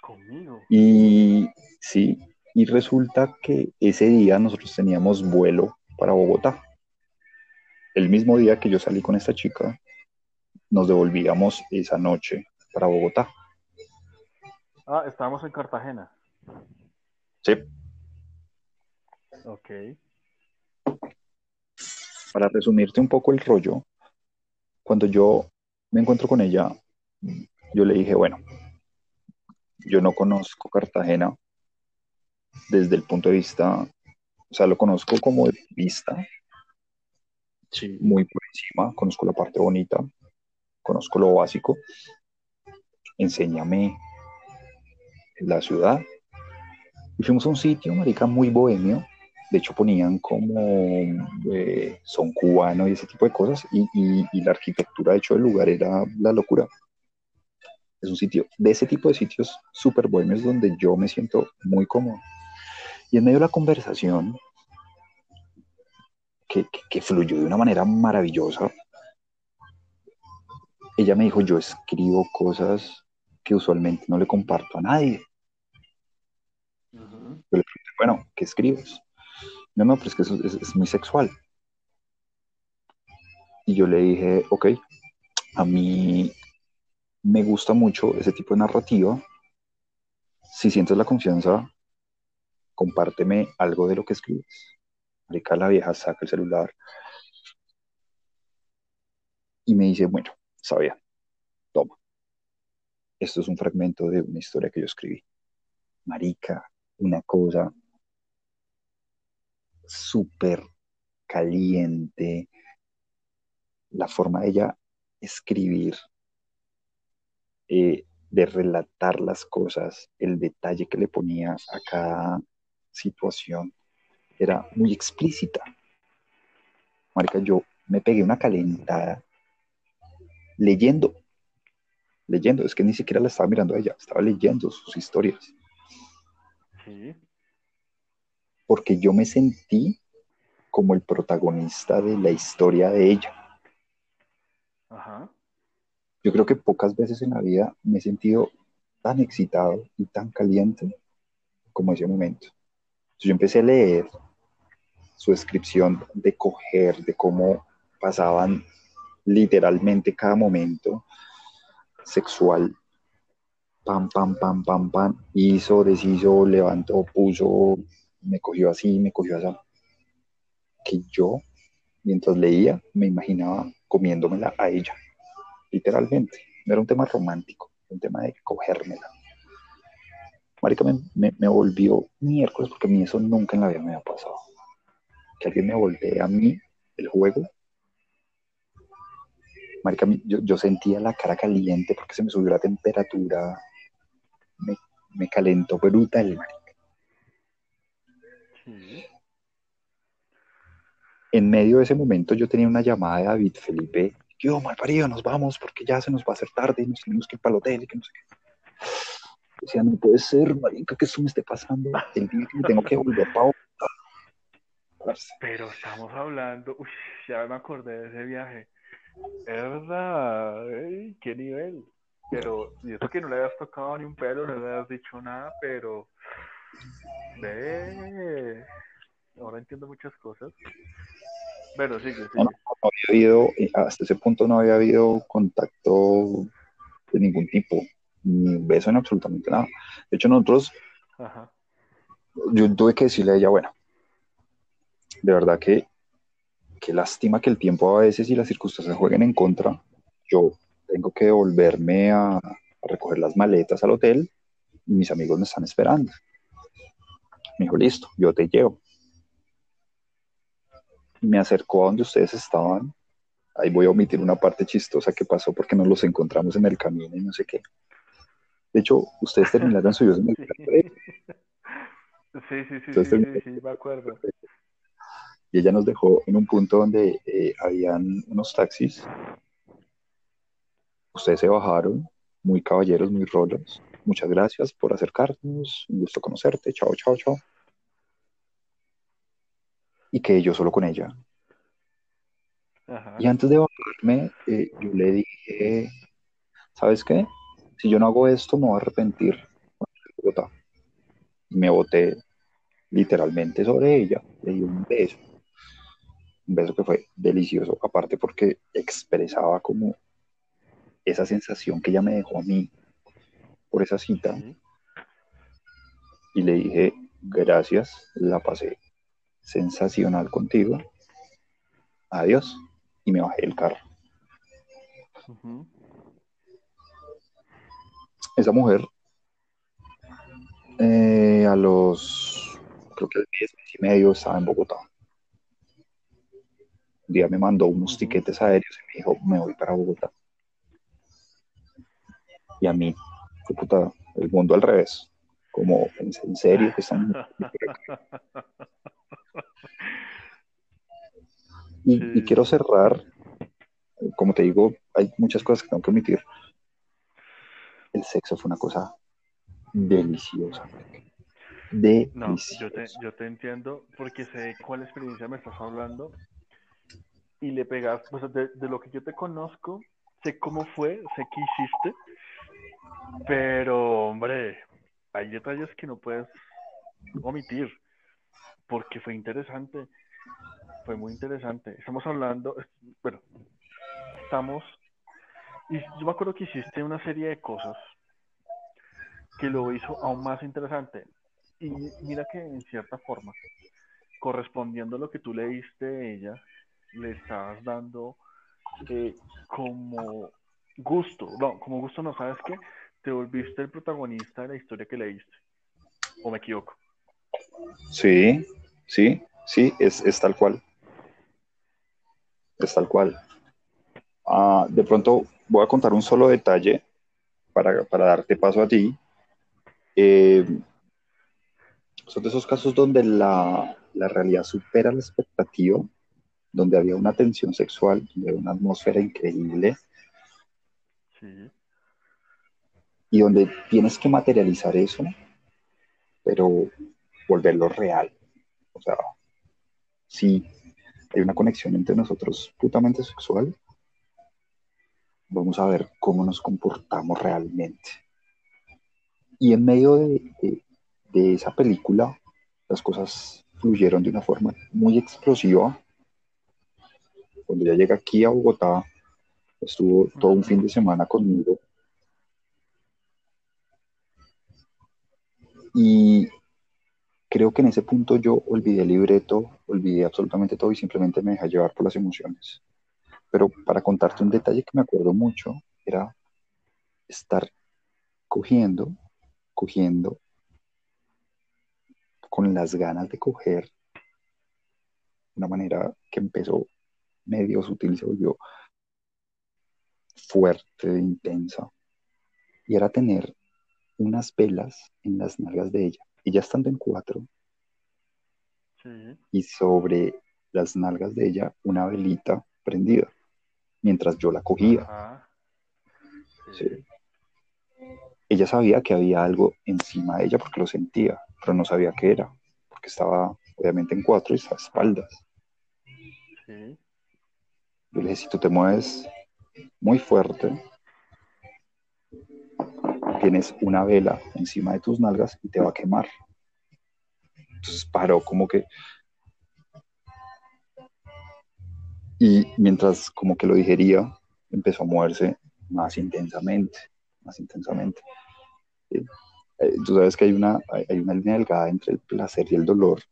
Conmigo. Y sí, y resulta que ese día nosotros teníamos vuelo para Bogotá. El mismo día que yo salí con esta chica, nos devolvíamos esa noche para Bogotá. Ah, estábamos en Cartagena. Sí. Ok. Para resumirte un poco el rollo, cuando yo me encuentro con ella, yo le dije, bueno, yo no conozco Cartagena desde el punto de vista, o sea, lo conozco como de vista, sí. muy por encima, conozco la parte bonita, conozco lo básico, enséñame la ciudad. Y fuimos a un sitio, marica, muy bohemio, de hecho ponían como eh, son cubano y ese tipo de cosas, y, y, la arquitectura, de hecho, del lugar era la locura. Es un sitio, de ese tipo de sitios súper bohemios donde yo me siento muy cómodo. Y en medio de la conversación, que, que, fluyó de una manera maravillosa, ella me dijo, yo escribo cosas que usualmente no le comparto a nadie. Yo le pregunté, bueno, ¿qué escribes? No, no, pero es que eso es, es, muy sexual. Y yo le dije, ok, a mí me gusta mucho ese tipo de narrativa. Si sientes la confianza, compárteme algo de lo que escribes. Marica, la vieja saca el celular y me dice, bueno, sabía, toma. Esto es un fragmento de una historia que yo escribí. Marica, una cosa súper caliente. La forma de ella escribir eh, de relatar las cosas, el detalle que le ponía a cada situación, era muy explícita. Marica, yo me pegué una calentada leyendo, leyendo, es que ni siquiera la estaba mirando a ella, estaba leyendo sus historias. Sí. Porque yo me sentí como el protagonista de la historia de ella. Ajá. Yo creo que pocas veces en la vida me he sentido tan excitado y tan caliente como ese momento. Entonces yo empecé a leer su descripción de coger, de cómo pasaban literalmente cada momento sexual. Pam, pam, pam, pam, pam. Hizo, deshizo, levantó, puso, me cogió así, me cogió así. Que yo, mientras leía, me imaginaba comiéndomela a ella literalmente. No era un tema romántico, un tema de cogérmela. Marica me, me, volvió miércoles porque a mí eso nunca en la vida me había pasado. Que alguien me voltee a mí el juego. Marica, yo, yo sentía la cara caliente porque se me subió la temperatura. Me, me calentó brutal, marica. En medio de ese momento yo tenía una llamada de David Felipe yo, mal parido, nos vamos porque ya se nos va a hacer tarde y nos tenemos que ir para el hotel y que no no puede ser, marica, que eso me esté pasando tengo que volver para Pero estamos hablando, uy, ya me acordé de ese viaje. Verdad, qué nivel. Pero, y eso que no le habías tocado ni un pelo, no le habías dicho nada, pero ahora entiendo muchas cosas. Pero sí, sí. No, había habido, eh, hasta ese punto no había habido contacto de ningún tipo, ni beso en absolutamente nada. De hecho, nosotros, yo tuve que decirle a ella, bueno, de verdad que qué lástima que el tiempo a veces y las circunstancias jueguen en contra. Yo tengo que volverme a, a recoger las maletas al hotel y mis amigos me están esperando. Me dijo, listo, yo te llevo me acercó a donde ustedes estaban. Ahí voy a omitir una parte chistosa que pasó porque nos los encontramos en el camino y no sé qué. De hecho, ustedes terminaron suyos en el Sí, sí, sí, sí, sí, me acuerdo. Y ella nos dejó en un punto donde eh, habían unos taxis. Ustedes se bajaron, muy caballeros, muy rolos. Muchas gracias por acercarnos. Un gusto conocerte. Chao, chao, chao y quedé yo solo con ella. Y antes de bajarme, eh, yo le dije, ¿sabes qué? Si yo no hago esto, me voy a arrepentir. Y me boté literalmente sobre ella, le di un beso. Un beso que fue delicioso, aparte porque expresaba como esa sensación que ella me dejó a mí por esa cita. Y le dije, gracias, la pasé sensacional contigo. Adiós. Y me bajé del carro. Esa mujer, eh, a los, creo que el mes, y medio, estaba en Bogotá. Un día me mandó unos tiquetes aéreos y me dijo, me voy para Bogotá. Y a mí, puta, el mundo al revés. Como, en serio que están... Y, quiero cerrar, como te digo, hay muchas cosas que tengo que omitir. El sexo fue una cosa deliciosa. Deliciosa. No, yo te, entiendo porque sé cuál experiencia me estás hablando y le pegas, pues de, de, lo que yo te conozco, sé cómo fue, sé qué hiciste, pero hombre, hay detalles que no puedes omitir porque fue interesante fue muy interesante. Estamos hablando, bueno, estamos, y yo me acuerdo que hiciste una serie de cosas que lo hizo aún más interesante. Y mira que en cierta forma, correspondiendo a lo que tú leíste de ella, le estabas dando eh, como gusto, no, como gusto no, ¿sabes qué? Te volviste el protagonista de la historia que leíste. ¿O me equivoco? Sí, sí, sí, es, es tal cual es tal cual. Ah, de pronto voy a contar un solo detalle para, para darte paso a ti, eh, son de esos casos donde la, la, realidad supera la expectativa, donde había una tensión sexual, donde había una atmósfera increíble. Sí. Y donde tienes que materializar eso, pero volverlo real. O sea, si hay una conexión entre nosotros putamente sexual, vamos a ver cómo nos comportamos realmente. Y en medio de, de, esa película, las cosas fluyeron de una forma muy explosiva. Cuando ya llega aquí a Bogotá, estuvo todo un fin de semana conmigo. Y creo que en ese punto yo olvidé el libreto, olvidé absolutamente todo y simplemente me dejé llevar por las emociones. Pero para contarte un detalle que me acuerdo mucho, era estar cogiendo, cogiendo, con las ganas de coger, una manera que empezó medio sutil, se volvió fuerte, intensa. Y era tener unas velas en las nalgas de ella. Ella estando en cuatro. Y sobre las nalgas de ella una velita prendida mientras yo la cogía. Ella sabía que había algo encima de ella porque lo sentía, pero no sabía qué era, porque estaba obviamente en cuatro y a espaldas. Yo le dije, si tú te mueves muy fuerte, tienes una vela encima de tus nalgas y te va a quemar. Entonces paró como que Y mientras como que lo digería, empezó a moverse más intensamente, más intensamente. Eh, tú sabes que hay una, hay una línea delgada entre el placer y el dolor,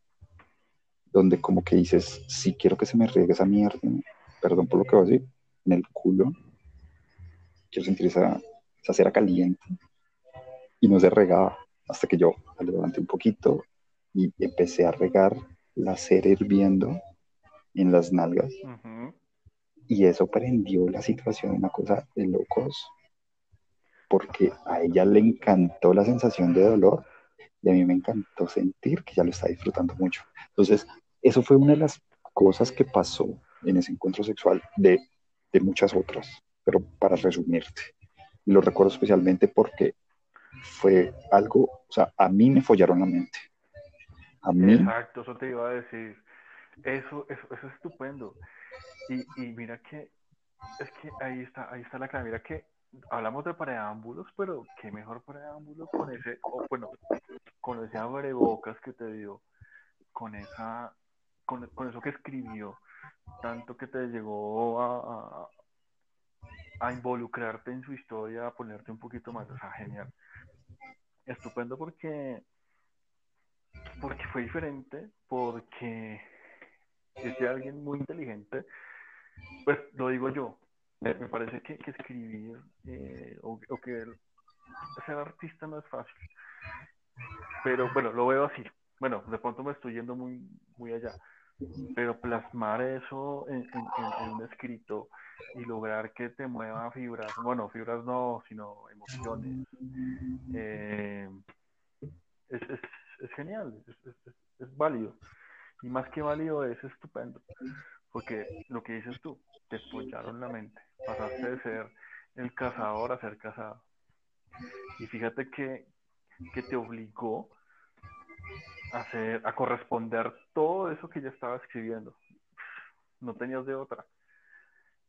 donde como que dices, si quiero que se me riegue esa mierda, perdón por lo que voy a decir, en el culo, quiero sentir esa, esa cera caliente, y no se regaba hasta que yo la levanté un poquito y empecé a regar la cera hirviendo en las nalgas. Y eso prendió la situación, una cosa de locos, porque a ella le encantó la sensación de dolor y a mí me encantó sentir que ya lo está disfrutando mucho. Entonces, eso fue una de las cosas que pasó en ese encuentro sexual de, de muchas otras, pero para resumirte. Y lo recuerdo especialmente porque fue algo, o sea, a mí me follaron la mente. A mí. Exacto, eso te iba a decir. Eso, eso, eso es estupendo. Y, y mira que, es que ahí está, ahí está la clave. Mira que hablamos de preámbulos, pero qué mejor preámbulo con ese, bueno, con ese abrebocas que te dio, con esa, con, con eso que escribió, tanto que te llegó a, a, involucrarte en su historia, a ponerte un poquito más, o sea, genial. Estupendo porque, porque fue diferente, porque es alguien muy inteligente, pues lo digo yo, me, parece que, escribir eh, o, que ser artista no es fácil. Pero bueno, lo veo así. Bueno, de pronto me estoy yendo muy, muy allá. Pero plasmar eso en, un escrito y lograr que te mueva fibras, bueno, fibras no, sino emociones, eh, es, es, genial, es, es válido. Y más que válido es estupendo, porque lo que dices tú, te apoyaron la mente, pasaste de ser el cazador a ser cazado. Y fíjate que, que te obligó hacer, a corresponder todo eso que ya estaba escribiendo. No tenías de otra.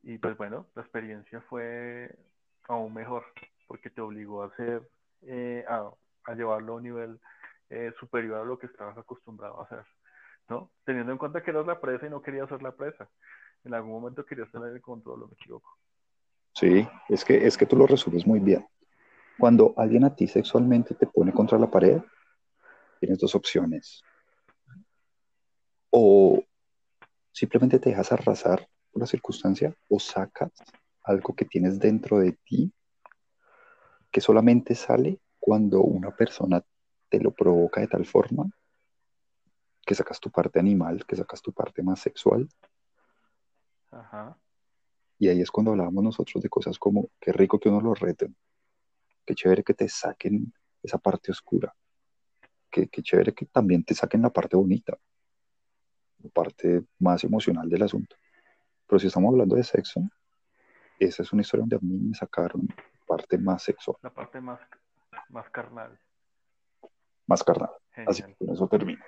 Y pues bueno, la experiencia fue aún mejor, porque te obligó a hacer, eh, a, llevarlo a un nivel eh, superior a lo que estabas acostumbrado a hacer. ¿no? Teniendo en cuenta que eras la presa y no querías ser la presa. En algún momento querías tener el control, ¿o me equivoco? Sí, es que, es que tú lo resumes muy bien. Cuando alguien a ti sexualmente te pone contra la pared, tienes dos opciones. O simplemente te dejas arrasar por la circunstancia o sacas algo que tienes dentro de ti que solamente sale cuando una persona te lo provoca de tal forma que sacas tu parte animal, que sacas tu parte más sexual. Ajá. Y ahí es cuando hablábamos nosotros de cosas como, qué rico que uno lo reten. qué chévere que te saquen esa parte oscura, qué, qué chévere que también te saquen la parte bonita, la parte más emocional del asunto. Pero si estamos hablando de sexo, esa es una historia donde a mí me sacaron parte más sexual. La parte más, más carnal. Más carnal. Así que con eso termino.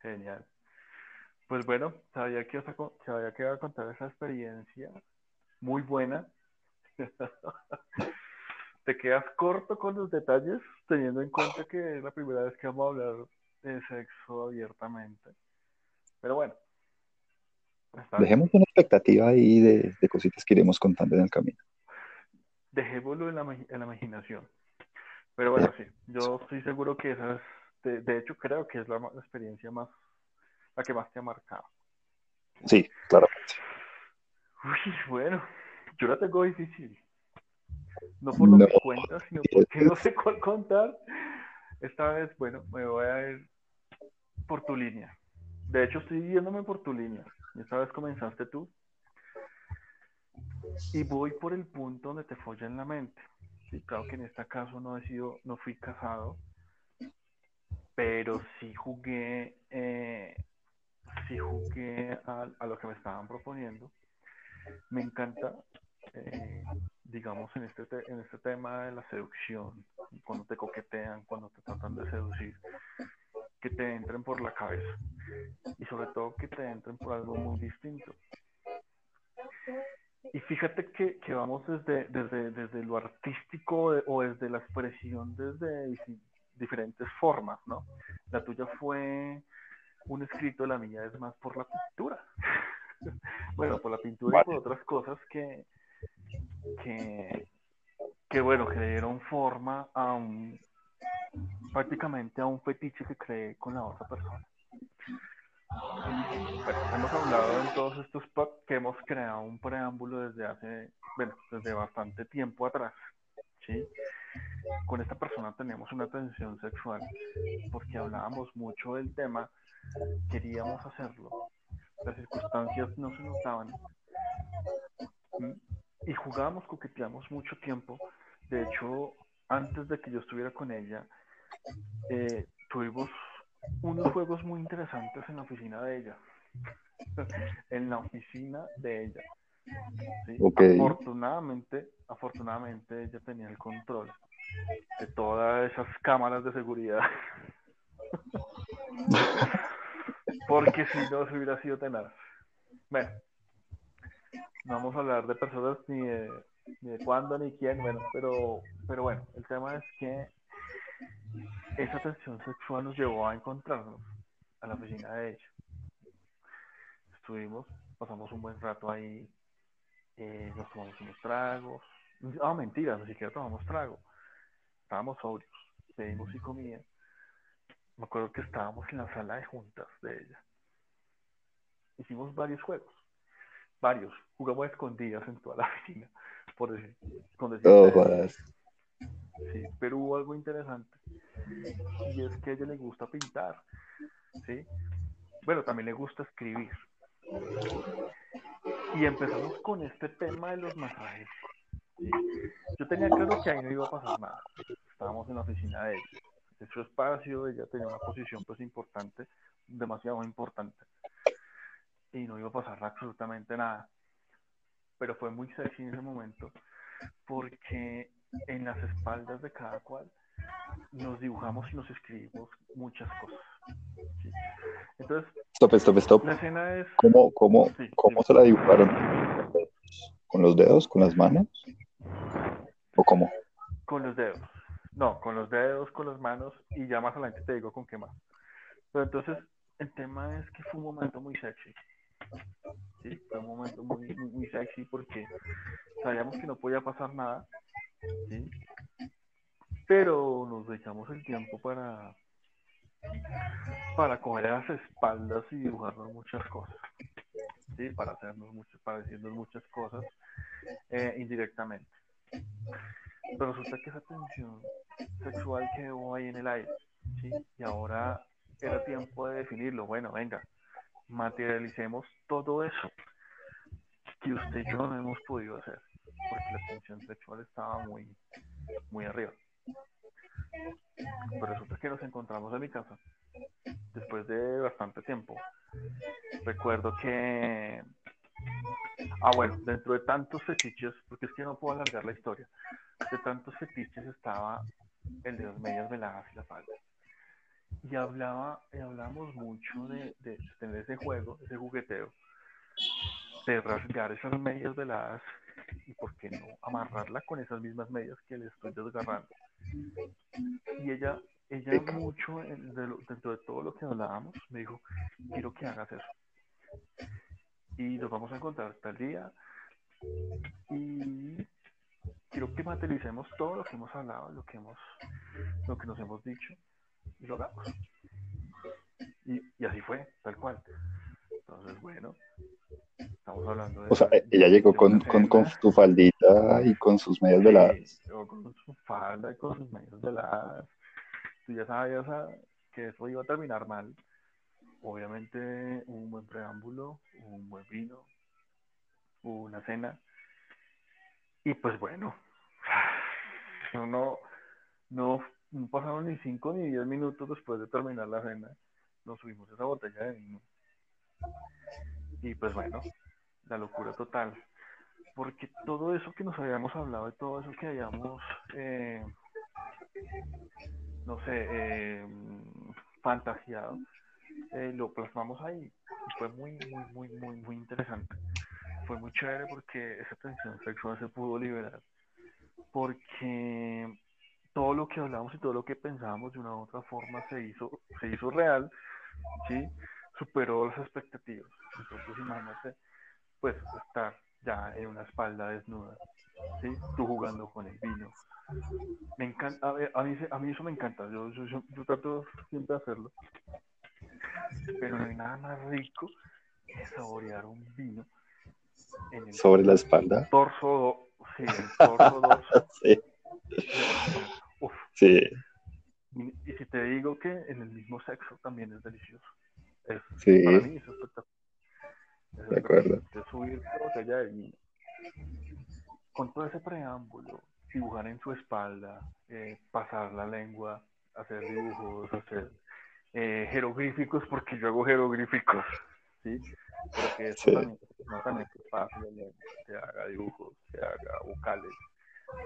Genial. Pues bueno, sabía que, sabía que iba a contar esa experiencia muy buena. Te quedas corto con los detalles, teniendo en cuenta que es la primera vez que vamos a hablar de sexo abiertamente. Pero bueno. Dejemos una expectativa ahí de, de, cositas que iremos contando en el camino. Dejémoslo en la, en la imaginación. Pero bueno, sí, yo estoy seguro que esa es, de, hecho creo que es la, experiencia más, la que más te ha marcado. Sí, claro. Uy, bueno, yo la tengo difícil. No por lo que cuentas, sino porque no sé cuál contar. Esta vez, bueno, me voy a ir por tu línea. De hecho, estoy yéndome por tu línea. Esta vez comenzaste tú. Y voy por el punto donde te folla en la mente. Sí, claro que en este caso no he sido, no fui casado, pero sí jugué, eh, sí jugué a, lo que me estaban proponiendo. Me encanta, eh, digamos, en este, en este tema de la seducción, cuando te coquetean, cuando te tratan de seducir, que te entren por la cabeza y sobre todo que te entren por algo muy distinto. Y fíjate que, que vamos desde, desde, desde, lo artístico o desde la expresión desde diferentes formas, ¿no? La tuya fue un escrito, la mía es más por la pintura. bueno, por la pintura y por otras cosas que, que, que, bueno, que dieron forma a un, prácticamente a un fetiche que creé con la otra persona. Bueno, hemos hablado en todos estos podcasts que hemos creado un preámbulo desde hace, bueno, desde bastante tiempo atrás, ¿sí? Con esta persona teníamos una tensión sexual porque hablábamos mucho del tema, queríamos hacerlo, las circunstancias no se notaban y jugábamos, coqueteamos mucho tiempo. De hecho, antes de que yo estuviera con ella, eh, tuvimos unos juegos muy interesantes en la oficina de ella. en la oficina de ella. Afortunadamente, afortunadamente ella tenía el control de todas esas cámaras de seguridad. Porque si no, se hubiera sido tenaz. Bueno, no vamos a hablar de personas ni de, ni de cuándo ni quién, bueno, pero, pero bueno, el tema es que esa tensión sexual nos llevó a encontrarnos a la oficina de ella. Estuvimos, pasamos un buen rato ahí, eh, nos tomamos unos tragos. Ah, mentira, ni siquiera tomamos trago. Estábamos sobrios, pedimos y comida. Me acuerdo que estábamos en la sala de juntas de ella. Hicimos varios juegos, varios. Jugamos a escondidas en toda la oficina, por decir. Sí, pero hubo algo interesante. Y es que a ella le gusta pintar. ¿sí? Bueno, también le gusta escribir. Y empezamos con este tema de los masajes. Yo tenía claro que ahí no iba a pasar nada. Estábamos en la oficina de ella. En su espacio, ella tenía una posición pues importante, demasiado importante. Y no iba a pasar absolutamente nada. Pero fue muy sexy en ese momento porque en las espaldas de cada cual nos dibujamos y nos escribimos muchas cosas. Entonces, stop, stop, stop. La escena es... ¿Cómo, cómo, cómo se la dibujaron? ¿Con los dedos? ¿Con las manos? ¿O cómo? Con los dedos. No, con los dedos, con las manos y ya más adelante te digo con qué más. Pero entonces, el tema es que fue un momento muy sexy. Sí, fue un momento muy, muy, sexy porque sabíamos que no podía pasar nada ¿sí? Pero nos dejamos el tiempo para, para coger las espaldas y dibujarnos muchas cosas, ¿sí? Para hacernos muchas, para decirnos muchas cosas eh, indirectamente. Pero resulta que esa tensión sexual quedó ahí en el aire, ¿sí? Y ahora era tiempo de definirlo. Bueno, venga, materialicemos todo eso que usted y yo no hemos podido hacer. porque la tensión sexual estaba muy, muy arriba. Pero resulta que nos encontramos en mi casa después de bastante tiempo. Recuerdo que, ah bueno, dentro de tantos fetiches, porque es que no puedo alargar la historia, de tantos fetiches estaba el de las medias veladas y la falda. Y hablaba, y hablábamos mucho de, de tener ese juego, ese jugueteo, de rasgar esas medias veladas y por qué no amarrarla con esas mismas medias que le estoy desgarrando. Y ella, ella mucho dentro de todo lo que hablábamos, me dijo, quiero que hagas eso. Y nos vamos a encontrar tal día y quiero que materialicemos todo lo que hemos hablado, lo que hemos, lo que nos hemos dicho y lo hagamos. Y, y así fue, tal cual. Entonces, bueno, estamos hablando de... O sea, ella llegó con, con, con, su faldita y con sus medias veladas. Llegó con su falda y con sus medias veladas. Tú ya sabías que eso iba a terminar mal. Obviamente, un buen preámbulo, un buen vino, una cena. Y pues bueno, no, no, no pasaron ni cinco ni diez minutos después de terminar la cena. Nos subimos esa botella de vino. Y pues bueno, la locura total. Porque todo eso que nos habíamos hablado, de todo eso que habíamos, eh, no sé, eh, fantaseado, eh, lo plasmamos ahí. Y fue muy, muy, muy, muy, muy interesante. Fue muy chévere porque esa tensión sexual se pudo liberar. Porque todo lo que hablamos y todo lo que pensábamos de una u otra forma se hizo, se hizo real, ¿sí? superó las expectativas. Entonces, imagínate, pues, estar ya en una espalda desnuda, ¿sí? Tú jugando con el vino. Me encanta, a, mí, a mí eso me encanta, yo, yo, yo, trato siempre de hacerlo. Pero no hay nada más rico que saborear un vino en el sobre la espalda. Torso, sí, el torso dorso. sí. Uf. sí. Y, si te digo que en el mismo sexo también es delicioso sí. Para mí es espectacular. de acuerdo. Subir botella de vino. Con todo ese preámbulo, dibujar en su espalda, eh, pasar la lengua, hacer dibujos, hacer eh, jeroglíficos, porque yo hago jeroglíficos, ¿sí? Pero que eso también, no también se pase la lengua, que haga dibujos, que haga vocales,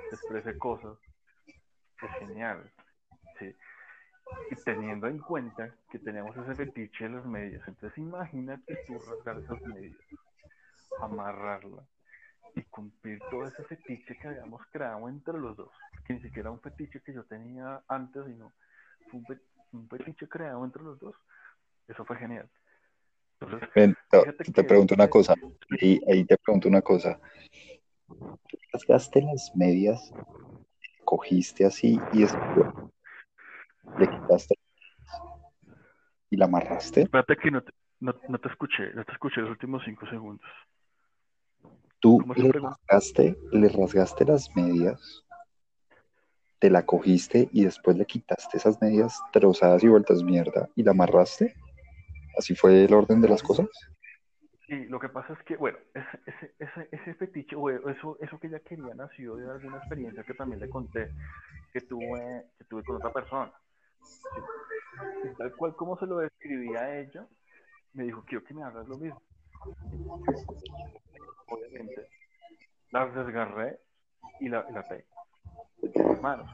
que exprese cosas, es genial, ¿sí? y teniendo en cuenta que tenemos ese fetiche de las medias, entonces imagínate tú rasgar esas medias, amarrarla y cumplir todo ese fetiche que habíamos creado entre los dos, que ni siquiera un fetiche que yo tenía antes, sino fue un, fetiche creado entre los dos, eso fue genial. Entonces, te, pregunto una cosa, y ahí te pregunto una cosa, rasgaste las medias, cogiste así y después le quitaste y la amarraste. Espérate que no te, no, te escuché, no te escuché los últimos cinco segundos. Tú le rasgaste, le rasgaste las medias, te la cogiste y después le quitaste esas medias trozadas y vueltas mierda y la amarraste. ¿Así fue el orden de las cosas? Sí, lo que pasa es que, bueno, ese, ese, ese fetiche, o eso, eso que ella quería nació de alguna experiencia que también le conté que tuve, que tuve con otra persona. tal cual como se lo describía a ella, me dijo, quiero que me hagas lo mismo. Obviamente, las desgarré y la, la pegué manos.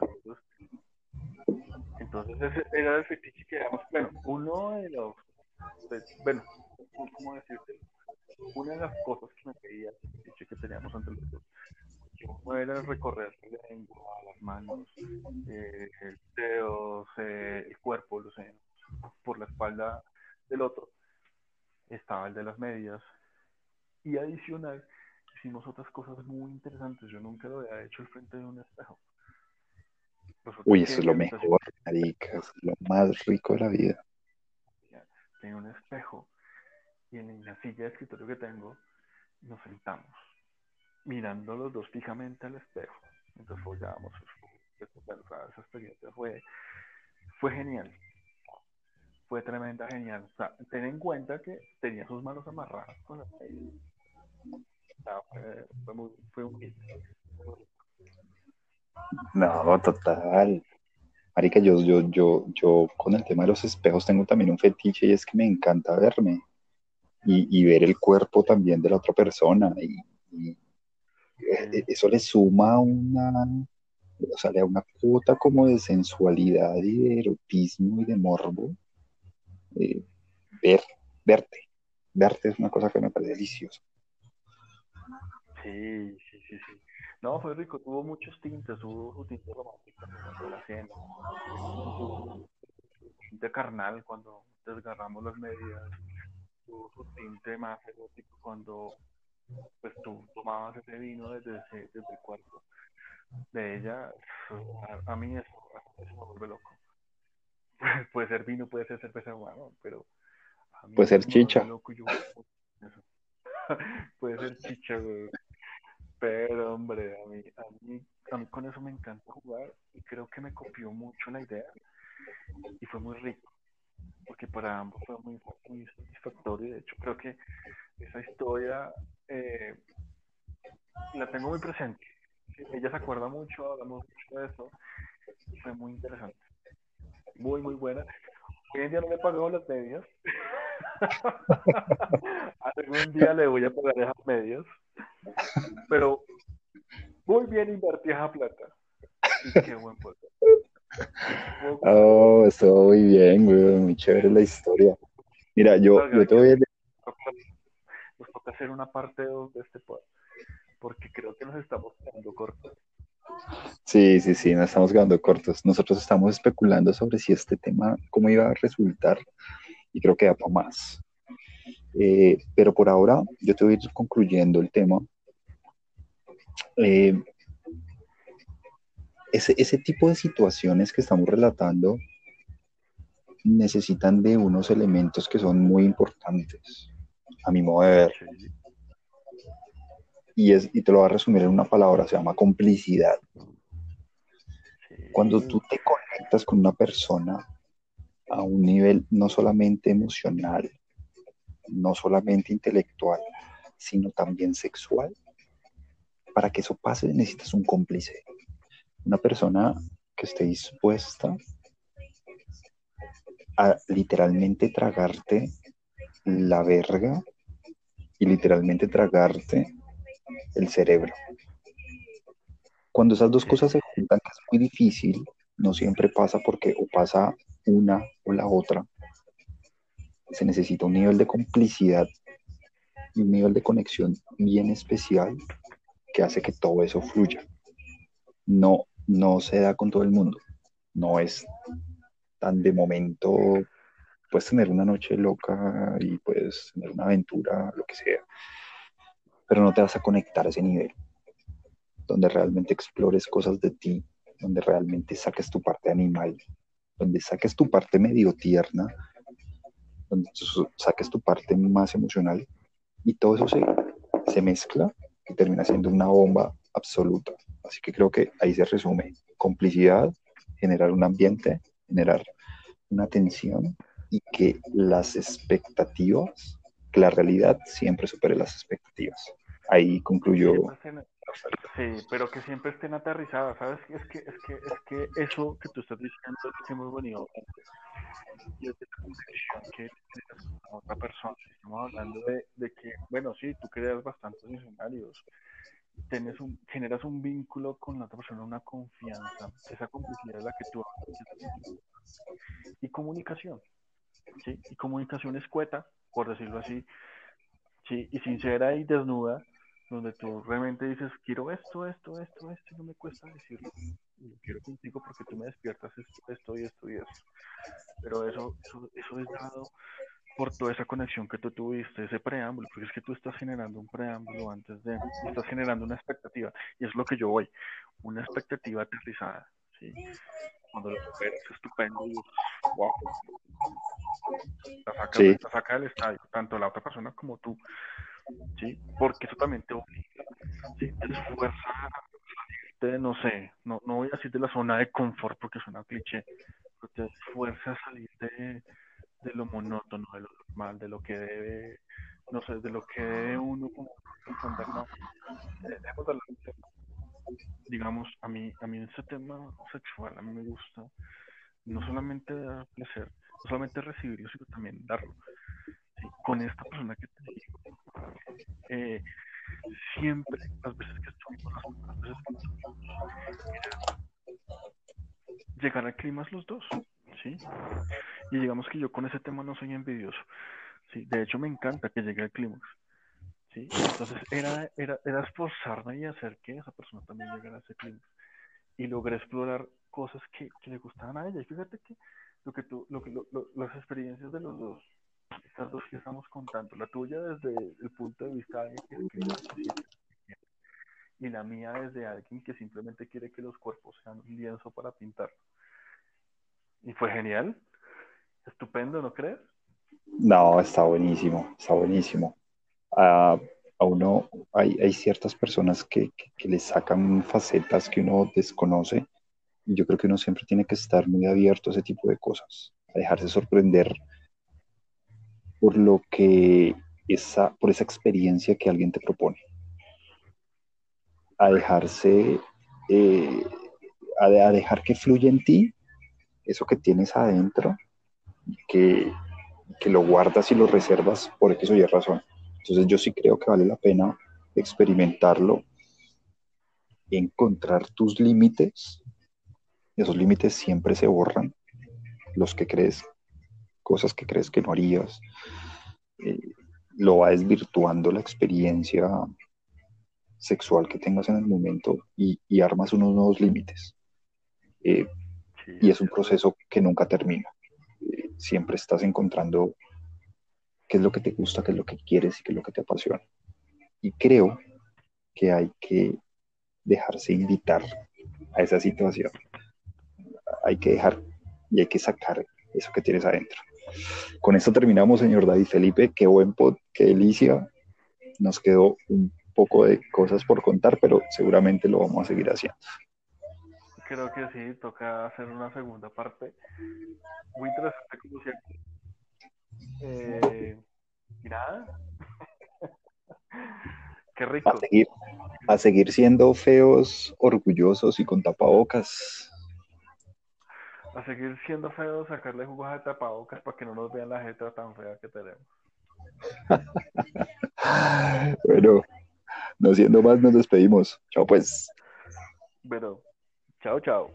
Entonces, ese era el fetiche que éramos, bueno, uno de los, bueno, ¿cómo decirte? Una de las cosas que me pedía el que teníamos ante los dos era recorrer la lengua, las manos, eh, dedos, eh, el cuerpo, los senos, por la espalda del otro. Estaba el de las medias. Y adicional, hicimos otras cosas muy interesantes. Yo nunca lo había hecho al frente de un espejo. Uy, eso es lo mejor, marica, es lo más rico de la vida. Tengo un espejo y en la silla de escritorio que tengo nos sentamos mirando los dos fijamente al espejo. Entonces follábamos. esa experiencia fue, fue genial. Fue tremenda, genial. O sea, ten en cuenta que tenía sus manos amarradas con las fue, muy, fue un hit. No, total. Marica, yo, yo, yo, yo con el tema de los espejos tengo también un fetiche y es que me encanta verme y, ver el cuerpo también de la otra persona. Y, e, eso le suma una, o sea, le da una cuota como de sensualidad y de erotismo y de morbo. Eh, ver, verte, verte es una cosa que me parece deliciosa. Sí, sí, sí, sí. No, fue rico, tuvo muchos tintes, hubo tintes románticos de la cena, tinte carnal cuando desgarramos las medias, su tinte más erótico cuando pues tú tomabas ese vino desde, ese, desde el cuarto de ella, a, mí eso, me vuelve loco. puede ser vino, puede ser cerveza humano, pero a mí puede ser chicha. puede ser chicha, Pero hombre, a mí, a mí, a mí con eso me encanta jugar y creo que me copió mucho la idea y fue muy rico porque para ambos fue muy, muy satisfactorio. De hecho, creo que esa historia eh, la tengo muy presente. Ella se acuerda mucho, hablamos mucho de eso. Fue muy interesante. Muy, muy buena. Hoy en día no he pagado las medias. Algún día le voy a pagar esas medias. Pero muy bien invertí esa plata. Y qué buen puesto. Oh, estuvo muy bien, güey. Muy chévere la historia. Mira, yo, yo te voy a. Nos toca hacer una parte 2 de este podcast. Porque creo que nos estamos quedando cortos. Sí, sí, sí, nos estamos quedando cortos. Nosotros estamos especulando sobre si este tema, cómo iba a resultar, y creo que da para más. Eh, pero por ahora, yo te voy a ir concluyendo el tema. Eh, ese, ese tipo de situaciones que estamos relatando necesitan de unos elementos que son muy importantes, a mi modo de ver. Y, es, y te lo voy a resumir en una palabra, se llama complicidad. Cuando tú te conectas con una persona a un nivel no solamente emocional, no solamente intelectual, sino también sexual, para que eso pase necesitas un cómplice una persona que esté dispuesta a literalmente tragarte la verga y literalmente tragarte el cerebro. Cuando esas dos cosas se juntan, que es muy difícil, no siempre pasa porque o pasa una o la otra. Se necesita un nivel de complicidad y un nivel de conexión bien especial que hace que todo eso fluya. No no se da con todo el mundo. No es tan de momento, puedes tener una noche loca y puedes tener una aventura, lo que sea, pero no te vas a conectar a ese nivel, donde realmente explores cosas de ti, donde realmente saques tu parte animal, donde saques tu parte medio tierna, donde saques tu parte más emocional y todo eso se, se mezcla y termina siendo una bomba absoluta. Así que creo que ahí se resume complicidad, generar un ambiente, generar una tensión y que las expectativas, que la realidad siempre supere las expectativas. Ahí concluyó. Sí, pero que siempre estén aterrizadas, ¿sabes? Es que, es que, es que eso que tú estás diciendo es que hemos venido y es de la que otra persona. Estamos hablando de, de, que, bueno, sí, tú creas bastantes escenarios, generas un vínculo con la otra persona, una confianza, esa complicidad es la que tú y comunicación, ¿sí? Y comunicación escueta, por decirlo así, ¿sí? Y sincera y desnuda, donde tú realmente dices, quiero esto, esto, esto, esto, y no me cuesta decirlo. Lo quiero contigo porque tú me despiertas esto, esto y esto y esto. Pero eso, eso, eso es dado por toda esa conexión que tú tuviste, ese preámbulo, porque es que tú estás generando un preámbulo antes de, estás generando una expectativa, y es lo que yo voy, una expectativa aterrizada, ¿sí? Cuando lo superas, estupendo, y wow, te saca, del estadio, tanto la otra persona como tú, ¿sí? Porque eso también te obliga, ¿sí? Te esfuerza a no sé, no, no voy a decir de la zona de confort porque suena cliché, pero te esfuerza a salir de de lo monótono, de lo normal, de lo que debe, no sé, de lo que uno como entender, no. Eh, digamos, a mí, a mí ese tema sexual, a mí me gusta no solamente dar placer, no solamente recibirlo, sino también darlo. Con esta persona que te digo, eh, siempre, las veces que estuvimos, las veces que estuvimos, llegar al clima los dos, ¿sí? Y digamos que yo con ese tema no soy envidioso, ¿sí? De hecho, me encanta que llegue al clímax, ¿sí? Entonces, era, era, era esforzarme y hacer que esa persona también llegara a ese clímax. Y logré explorar cosas que, que, le gustaban a ella. Y fíjate que lo que tú, lo que, lo, las experiencias de los dos, estas dos que estamos contando, la tuya desde el punto de vista de alguien que escribe y la mía desde alguien que simplemente quiere que los cuerpos sean un lienzo para pintar. Y fue genial. Estupendo, ¿no crees? No, está buenísimo, está buenísimo. a uno, hay, hay ciertas personas que, que, le sacan facetas que uno desconoce. Yo creo que uno siempre tiene que estar muy abierto a ese tipo de cosas, a dejarse sorprender por lo que esa, por esa experiencia que alguien te propone a dejarse, eh, a, dejar que fluya en ti eso que tienes adentro, que, que lo guardas y lo reservas por X o Y razón. Entonces yo sí creo que vale la pena experimentarlo, encontrar tus límites. Esos límites siempre se borran, los que crees, cosas que crees que no harías. Eh, lo va desvirtuando la experiencia sexual que tengas en el momento y, armas unos nuevos límites. Eh, y es un proceso que nunca termina. Eh, siempre estás encontrando qué es lo que te gusta, qué es lo que quieres y qué es lo que te apasiona. Y creo que hay que dejarse invitar a esa situación. Hay que dejar y hay que sacar eso que tienes adentro. Con esto terminamos, señor David Felipe. Qué buen pod, qué delicia. Nos quedó un poco de cosas por contar, pero seguramente lo vamos a seguir haciendo. Creo que sí, toca hacer una segunda parte. Muy interesante, como siempre. Eh, y nada. Qué rico. A seguir, a seguir siendo feos, orgullosos y con tapabocas. A seguir siendo feos, sacarle jugos de tapabocas para que no nos vean la jeta tan fea que tenemos. bueno, no siendo más, nos despedimos. Chao pues. Bueno, chao, chao.